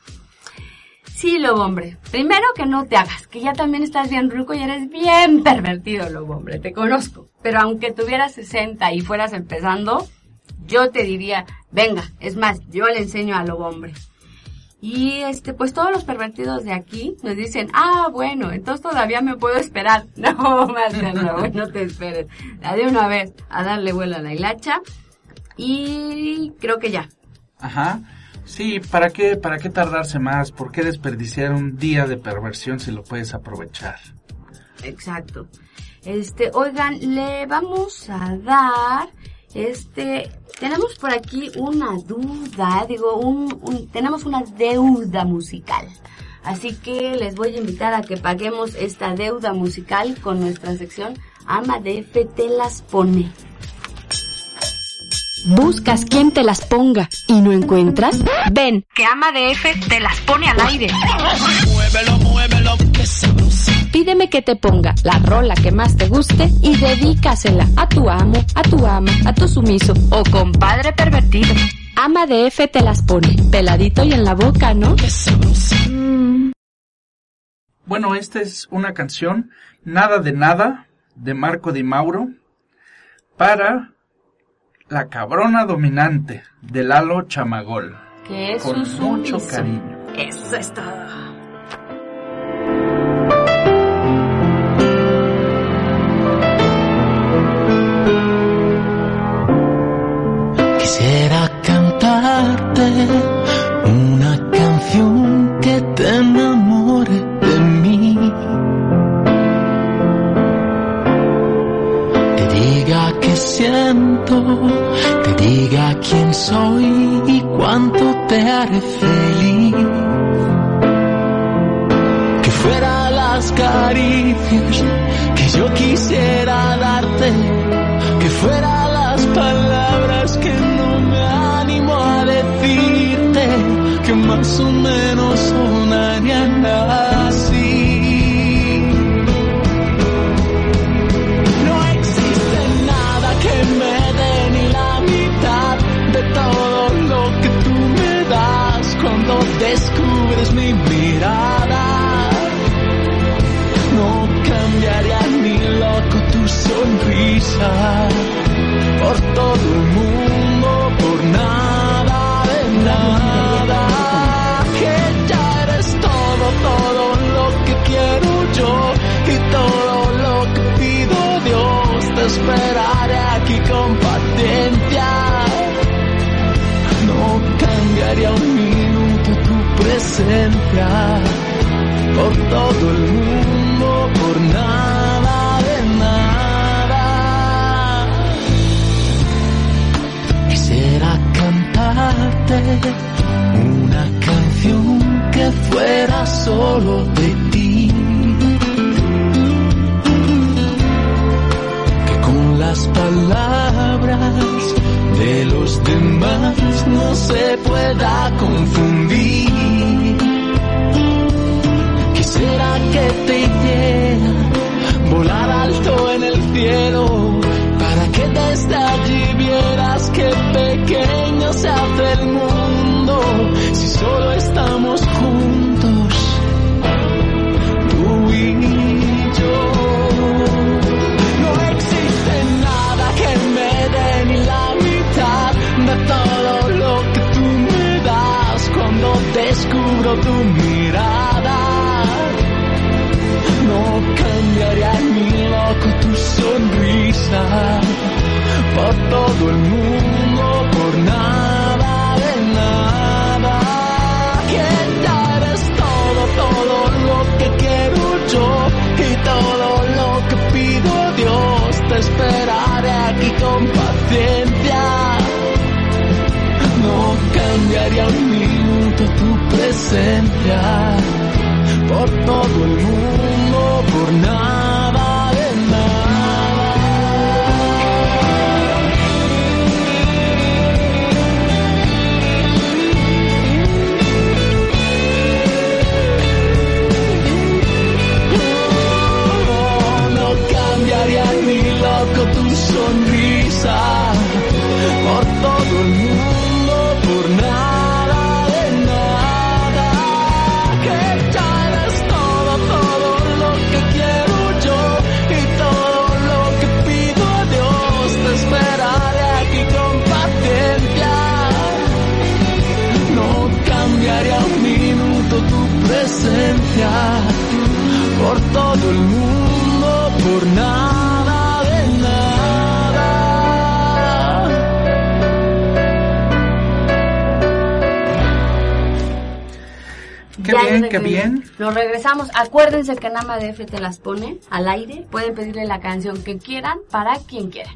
Sí, lobo hombre. Primero que no te hagas, que ya también estás bien ruco y eres bien pervertido, lobo hombre, te conozco. Pero aunque tuvieras 60 y fueras empezando, yo te diría, venga, es más, yo le enseño a lobo hombre. Y este, pues todos los pervertidos de aquí nos dicen, ah, bueno, entonces todavía me puedo esperar. No, más no, no te esperes. La de una vez a darle vuelo a la hilacha. Y creo que ya. Ajá. Sí, ¿para qué, ¿para qué tardarse más? ¿Por qué desperdiciar un día de perversión si lo puedes aprovechar? Exacto. Este, oigan, le vamos a dar, este, tenemos por aquí una duda, digo, un, un- tenemos una deuda musical. Así que les voy a invitar a que paguemos esta deuda musical con nuestra sección Ama de F te las pone. ¿Buscas quien te las ponga y no encuentras? Ven, Que Ama de F te las pone al aire. pídeme que te ponga la rola que más te guste y dedícasela a tu amo, a tu ama, a tu sumiso o compadre pervertido. Ama de F te las pone, peladito y en la boca, ¿no? Mm. Bueno, esta es una canción, Nada de Nada, de Marco Di Mauro, para la cabrona dominante de Lalo Chamagol. Que es Con su mucho sumiso. cariño. Eso es todo. Quisiera cantarte una canción que te enamore siento, te diga quién soy y cuánto te haré feliz. Que fuera las caricias que yo quisiera darte, que fuera las palabras que no me animo a decirte, que más o menos sonarían así. Por todo el mundo, por nada de nada. Quisiera cantarte una canción que fuera solo de ti. Que con las palabras de los demás no se pueda confundir. Que te hiciera volar alto en el cielo para que desde allí vieras que pequeño se hace el mundo si solo estamos juntos, tú y yo. No existe nada que me dé ni la mitad de todo lo que tú me das cuando descubro tu mirada. No cambiaría ni loco tu sonrisa por todo el mundo, por nada de nada. Que ya eres todo, todo lo que quiero yo y todo lo que pido Dios. Te esperaré aquí con paciencia. No cambiaría un minuto tu presencia por todo el mundo, por nada de nada. Por todo el mundo, por nada de nada. Qué Ya bien, qué bien. Nos regresamos. Acuérdense que Nama DF te las pone al aire. Pueden pedirle la canción que quieran para quien quiera.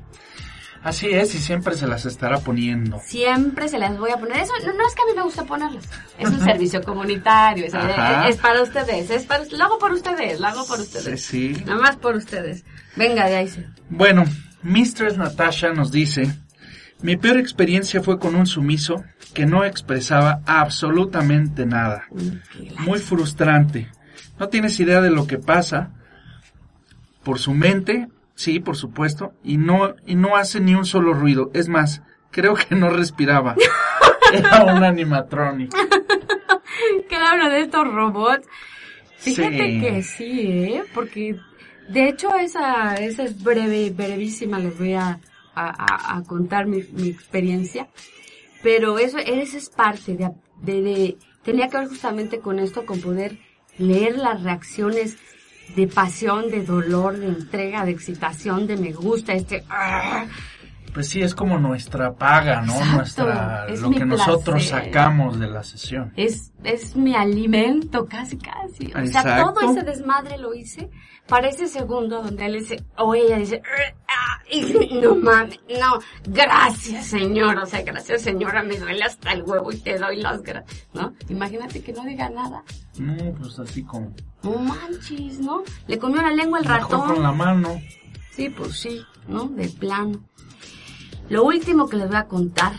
Así es, y siempre se las estará poniendo. Siempre se las voy a poner. Eso no, no es que a mí me gusta ponerlas. Es un servicio comunitario. Es, es para ustedes. Es para, lo hago por ustedes. Lo hago por ustedes. Sí, sí. Nada más por ustedes. Venga, de ahí sí. Bueno, Mistress Natasha nos dice, mi peor experiencia fue con un sumiso que no expresaba absolutamente nada. Muy frustrante. No tienes idea de lo que pasa por su mente, sí, por supuesto, y no, y no hace ni un solo ruido. Es más, creo que no respiraba. Era un animatronic. Uno de estos robots. Fíjate Sí. que sí, ¿eh? Porque de hecho esa, esa es breve, brevísima, les voy a, a- a- a contar mi, mi experiencia. Pero eso, esa es parte de, de, de- tenía que ver justamente con esto, con poder leer las reacciones de pasión, de dolor, de entrega, de excitación, de me gusta, este... ¡ah! Pues sí, es como nuestra paga, ¿no? Exacto, Nuestra, es lo que nosotros sacamos de la sesión. Es, es mi alimento, casi, casi. O sea, todo ese desmadre lo hice para ese segundo donde él dice, o ella dice, "Ah", no mames, no, gracias señor, o sea, gracias señora, me duele hasta el huevo y te doy las gracias, ¿no? Imagínate que no diga nada. No, pues así como. No manches, ¿no? Le comió la lengua el Mejor ratón. con la mano. Sí, pues sí, ¿no? De plano. Lo último que les voy a contar,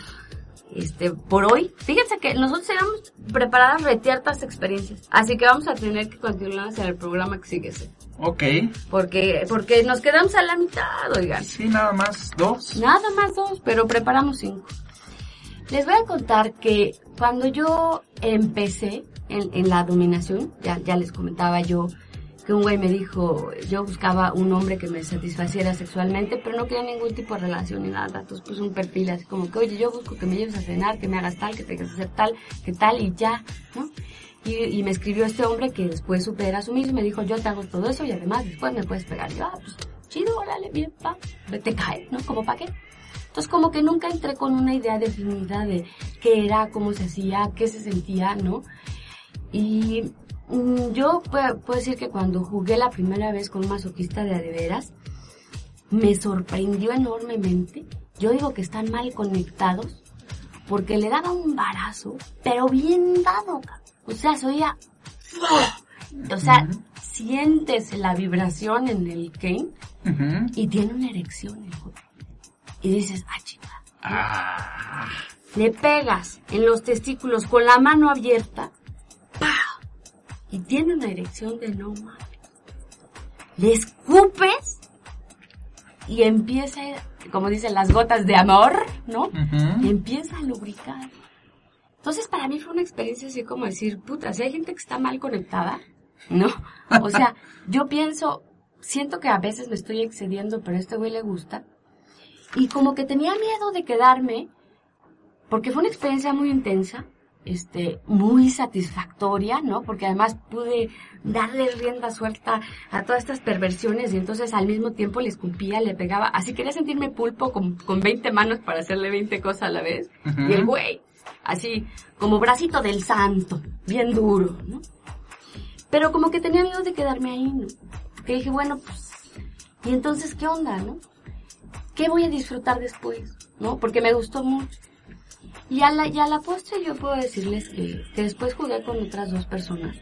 este, por hoy, fíjense que nosotros tenemos preparadas retiertas experiencias, así que vamos a tener que continuar hacia el programa que sigue. Ok. porque, porque nos quedamos a la mitad, oigan. Sí, nada más dos. Nada más dos, pero preparamos cinco. Les voy a contar que cuando yo empecé en, en la dominación, ya, ya les comentaba yo que un güey me dijo, yo buscaba un hombre que me satisfaciera sexualmente, pero no quería ningún tipo de relación ni nada. Entonces puse un perfil así como que, oye, yo busco que me lleves a cenar, que me hagas tal, que tengas que hacer tal, que tal y ya, ¿no? Y, y me escribió este hombre que después supe era su mismo y me dijo, yo te hago todo eso y además después me puedes pegar. Y yo, ah, pues chido, órale, bien, pa, te cae, ¿no? ¿Como para qué? Entonces como que nunca entré con una idea definida de qué era, cómo se hacía, qué se sentía, ¿no? Y yo puedo, puedo decir que cuando jugué la primera vez con un masoquista de adeveras, me sorprendió enormemente. Yo digo que están mal conectados porque le daba un barazo, pero bien dado. O sea, se oía... O sea, sientes la vibración en el Kane y tiene una erección el. Y dices, ah, chica. Ah. Le pegas en los testículos con la mano abierta. Y tiene una erección de no mames. Le escupes y empieza, como dicen las gotas de amor, ¿no? Ujú. Empieza a lubricar. Entonces para mí fue una experiencia así como decir, puta, si hay gente que está mal conectada, ¿no? O sea, yo pienso, siento que a veces me estoy excediendo, pero a este güey le gusta. Y como que tenía miedo de quedarme, porque fue una experiencia muy intensa, este, muy satisfactoria, ¿no? Porque además pude darle rienda suelta a todas estas perversiones y entonces al mismo tiempo le escupía, le pegaba. Así quería sentirme pulpo con, con 20 manos para hacerle 20 cosas a la vez. Y el güey, así, como bracito del santo, bien duro, ¿no? Pero como que tenía miedo de quedarme ahí, ¿no? Que dije, bueno, pues, ¿y entonces qué onda, no? ¿Qué voy a disfrutar después? ¿No? Porque me gustó mucho. Y a la, y a la postre yo puedo decirles que, que después jugué con otras dos personas.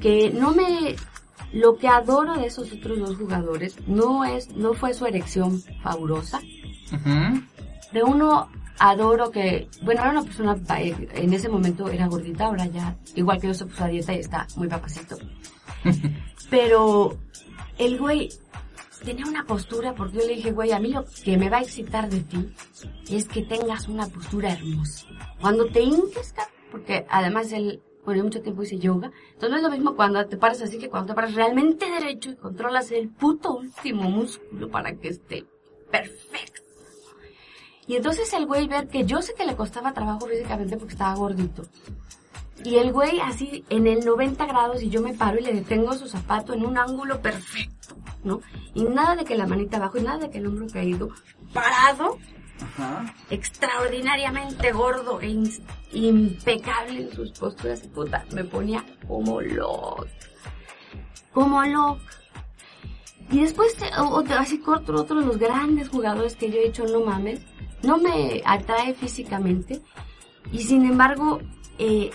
Que no me, lo que adoro de esos otros dos jugadores no es, no fue su erección fabulosa. De uno adoro que, bueno, era una persona, pa- en ese momento era gordita, ahora ya, igual que yo se puso a dieta y está muy papacito. Pero el güey tenía una postura porque yo le dije, güey, a mí lo que me va a excitar de ti es que tengas una postura hermosa. Cuando te hinques, porque además él, yo mucho tiempo hice yoga, entonces no es lo mismo cuando te paras así que cuando te paras realmente derecho y controlas el puto último músculo para que esté perfecto. Y entonces el güey ver que yo sé que le costaba trabajo físicamente porque estaba gordito. Y el güey así en el 90 grados y yo me paro y le detengo su zapato en un ángulo perfecto, ¿no? Y nada de que la manita abajo y nada de que el hombro caído, parado, Ajá. extraordinariamente gordo e in- impecable en sus posturas. Puta, me ponía como loca. Como loca. Y después, eh, así corto, otro de los grandes jugadores que yo he hecho, no mames, no me atrae físicamente. Y sin embargo, eh,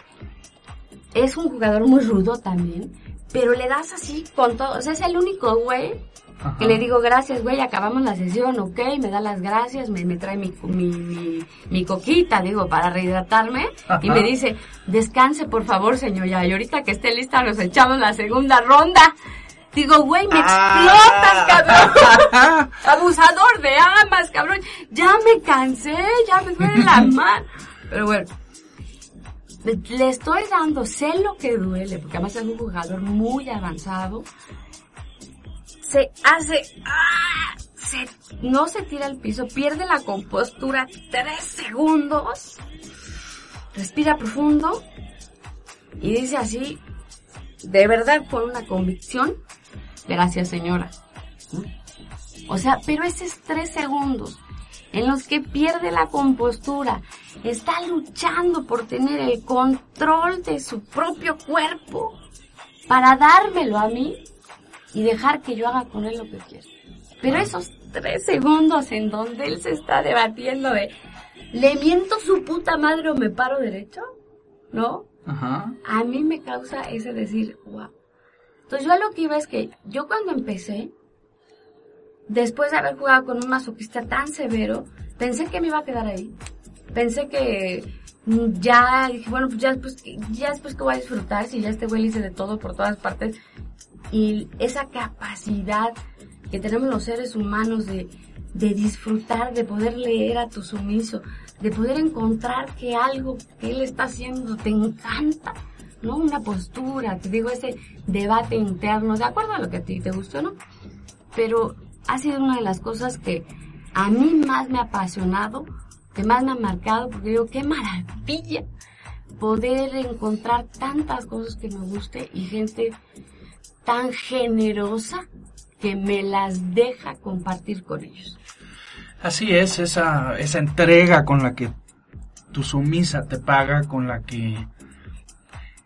es un jugador muy rudo también. Pero le das así con todo. O sea, es el único güey Ajá. que le digo, gracias, güey, acabamos la sesión, ok, me da las gracias, me, me trae mi, mi, mi, mi coquita, digo, para rehidratarme, y me dice, descanse, por favor, señor, ya, y ahorita que esté lista nos echamos la segunda ronda. Digo, güey, me Ah. explotas, cabrón. Abusador de amas, cabrón. Ya me cansé, ya me duele la mano. Pero bueno, le- estoy dando, sé lo que duele, porque además es un jugador muy avanzado. Se hace, ¡ah! no se tira al piso, pierde la compostura tres segundos, respira profundo y dice así, de verdad con una convicción, gracias señora. O sea, pero esos tres segundos en los que pierde la compostura, está luchando por tener el control de su propio cuerpo para dármelo a mí y dejar que yo haga con él lo que quiera. Pero esos tres segundos en donde él se está debatiendo de, ¿le miento su puta madre o me paro derecho? ¿No? Ajá. A mí me causa ese decir, wow. Entonces yo a lo que iba es que yo cuando empecé, después de haber jugado con un masoquista tan severo, pensé que me iba a quedar ahí. Pensé que ya, dije, bueno, pues ya después, ya después que voy a disfrutar, si ya este güey le hice de todo por todas partes, y esa capacidad que tenemos los seres humanos de, de disfrutar, de poder leer a tu sumiso, de poder encontrar que algo que él está haciendo te encanta, ¿no? Una postura, te digo, ese debate interno, de acuerdo a lo que a ti te gustó, ¿no? Pero ha sido una de las cosas que a mí más me ha apasionado, que más me ha marcado, porque digo, qué maravilla poder encontrar tantas cosas que me guste y gente tan generosa que me las deja compartir con ellos. Así es, esa, esa entrega con la que tu sumisa te paga, con la que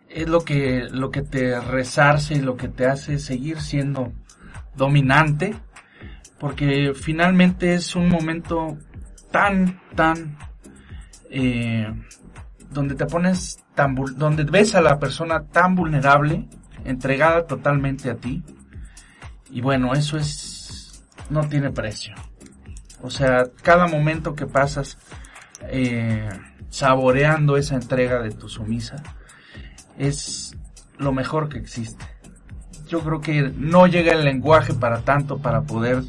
es lo que, lo que te resarce y lo que te hace seguir siendo dominante, porque finalmente es un momento tan, tan, eh, donde te pones tan, donde ves a la persona tan vulnerable, entregada totalmente a ti, y bueno, eso es, no tiene precio. O sea, cada momento que pasas eh, saboreando esa entrega de tu sumisa es lo mejor que existe. Yo creo que no llega el lenguaje para tanto para poder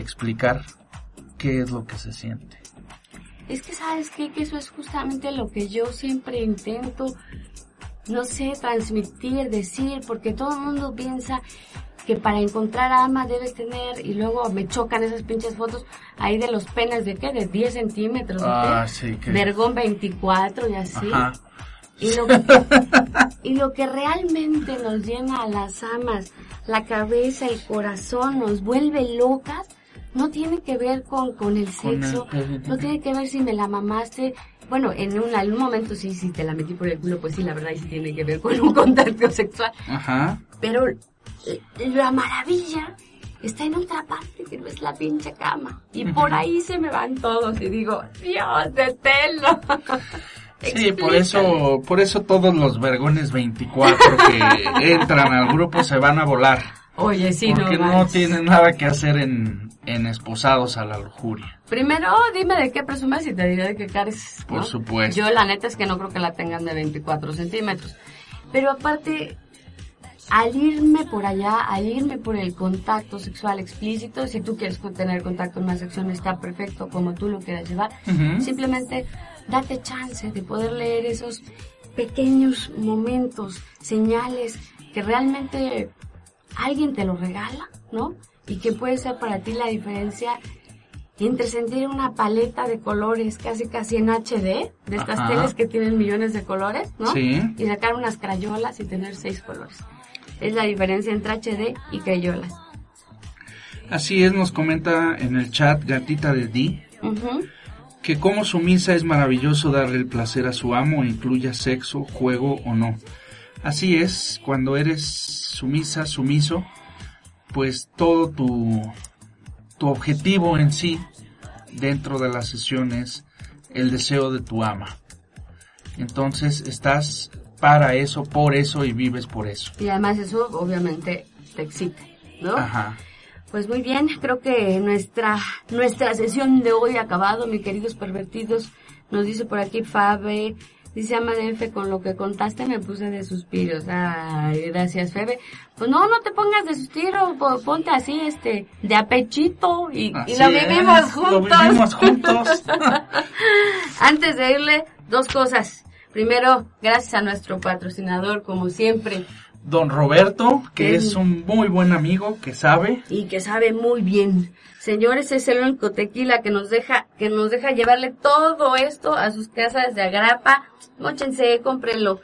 explicar qué es lo que se siente. Es que sabes qué? que eso es justamente lo que yo siempre intento, no sé, transmitir, decir, porque todo el mundo piensa que para encontrar ama debes tener, y luego me chocan esas pinches fotos ahí de los penes de qué, de 10 centímetros, Ah, sí, que- Vergón 24 y así. Ajá. Y lo, y lo que realmente nos llena a las amas, la cabeza, el corazón, nos vuelve locas, no tiene que ver con, con el sexo, no tiene que ver si me la mamaste. Bueno, en un, algún momento sí, si te la metí por el culo, pues sí, la verdad sí tiene que ver con un contacto sexual. Ajá. Pero eh, la maravilla está en otra parte que no es la pinche cama. Y por ahí se me van todos y digo, Dios, deténlo. Sí, por eso, por eso todos los vergones 24 que entran al grupo se van a volar. Oye, sí, porque no no, tienen nada que hacer en, en esposados a la lujuria. Primero, dime de qué presumes y te diré de qué cares. Por supuesto. Yo la neta es que no creo que la tengan de 24 centímetros. Pero aparte, al irme por allá, al irme por el contacto sexual explícito, si tú quieres tener contacto en una sección está perfecto como tú lo quieras llevar, simplemente date chance de poder leer esos pequeños momentos, señales que realmente alguien te lo regala, ¿no? Y que puede ser para ti la diferencia entre sentir una paleta de colores casi casi en HD, de estas Ajá. teles que tienen millones de colores, ¿no? Sí. Y sacar unas crayolas y tener seis colores. Es la diferencia entre HD y crayolas. Así es, nos comenta en el chat Gatita de Di que como sumisa es maravilloso darle el placer a su amo, incluya sexo, juego o no. Así es, cuando eres sumisa, sumiso, pues todo tu, tu objetivo en sí dentro de la sesión es el deseo de tu ama. Entonces estás para eso, por eso y vives por eso. Y además eso obviamente te excita, ¿no? Ajá. Pues muy bien, creo que nuestra, nuestra sesión de hoy ha acabado, mis queridos pervertidos. Nos dice por aquí Fabe, dice Ama de F, con lo que contaste me puse de suspiros. Ay, gracias Febe. Pues no, no te pongas de suspiro, po- ponte así, este, de apechito y, y lo es, vivimos juntos. Antes de irle, dos cosas. Primero, gracias a nuestro patrocinador, como siempre, Don Roberto, que Es- es un muy buen amigo, que sabe. y que sabe muy bien. Señores, es el único tequila que nos deja, que nos deja llevarle todo esto a sus casas de agrapa. Móchense, cómprenlo.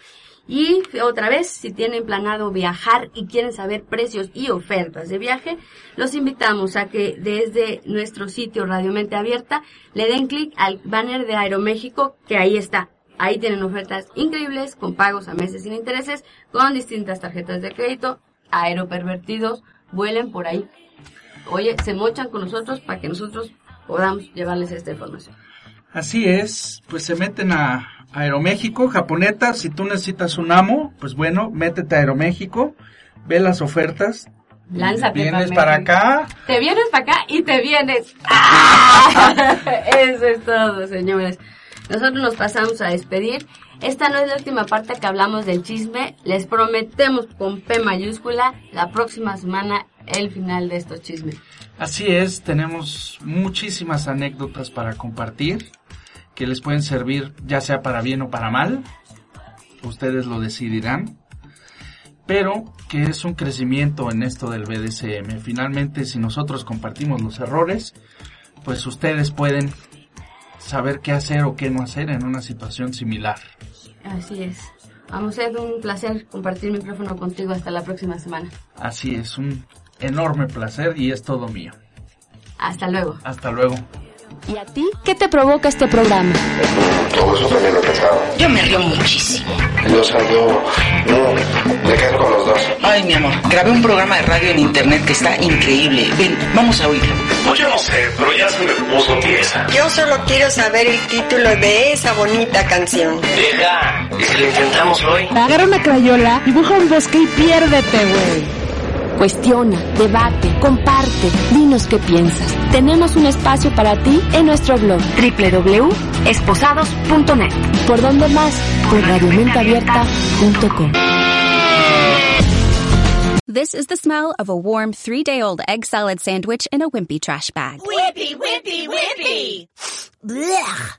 Y otra vez, si tienen planeado viajar y quieren saber precios y ofertas de viaje, los invitamos a que desde nuestro sitio Radio Mente Abierta le den clic al banner de Aeroméxico, que ahí está. Ahí tienen ofertas increíbles con pagos a meses sin intereses, con distintas tarjetas de crédito, aeropervertidos, vuelen por ahí. oye, se mochan con nosotros para que nosotros podamos llevarles esta información. Así es, pues se meten a Aeroméxico, Japoneta, si tú necesitas un amo, pues bueno, métete a Aeroméxico, ve las ofertas, Lánzate vienes para acá, Te vienes para acá y te vienes. ¡Ah! Eso es todo, señores. Nosotros nos pasamos a despedir. Esta no es la última parte que hablamos del chisme. Les prometemos con P mayúscula la próxima semana el final de estos chismes. Así es, tenemos muchísimas anécdotas para compartir que les pueden servir ya sea para bien o para mal. Ustedes lo decidirán. Pero que es un crecimiento en esto del BDSM. Finalmente, si nosotros compartimos los errores, pues ustedes pueden saber qué hacer o qué no hacer en una situación similar. Así es. Vamos a un placer compartir micrófono contigo hasta la próxima semana. Así es, un enorme placer y es todo mío. Hasta luego. Hasta luego. ¿Y a ti qué te provoca este programa? Todo eso también lo he pensado. Yo me río muchísimo. O sea, yo no me quedo con los dos. Ay, mi amor, grabé un programa de radio en internet que está increíble. Ven, vamos a oírlo. Pues yo no sé, pero ya se me puso tiesa. Yo solo quiero saber el título de esa bonita canción. Deja, y si lo intentamos hoy. Agarra una crayola, dibuja un bosque y piérdete, güey. Cuestiona, debate, comparte, dinos qué piensas. Tenemos un espacio para ti en nuestro blog www.esposados.net. ¿Por dónde más? Por radiomenteabierta.com. This is the smell of a warm three day old egg salad sandwich in a wimpy trash bag. Whippy, whippy, whippy! Blech.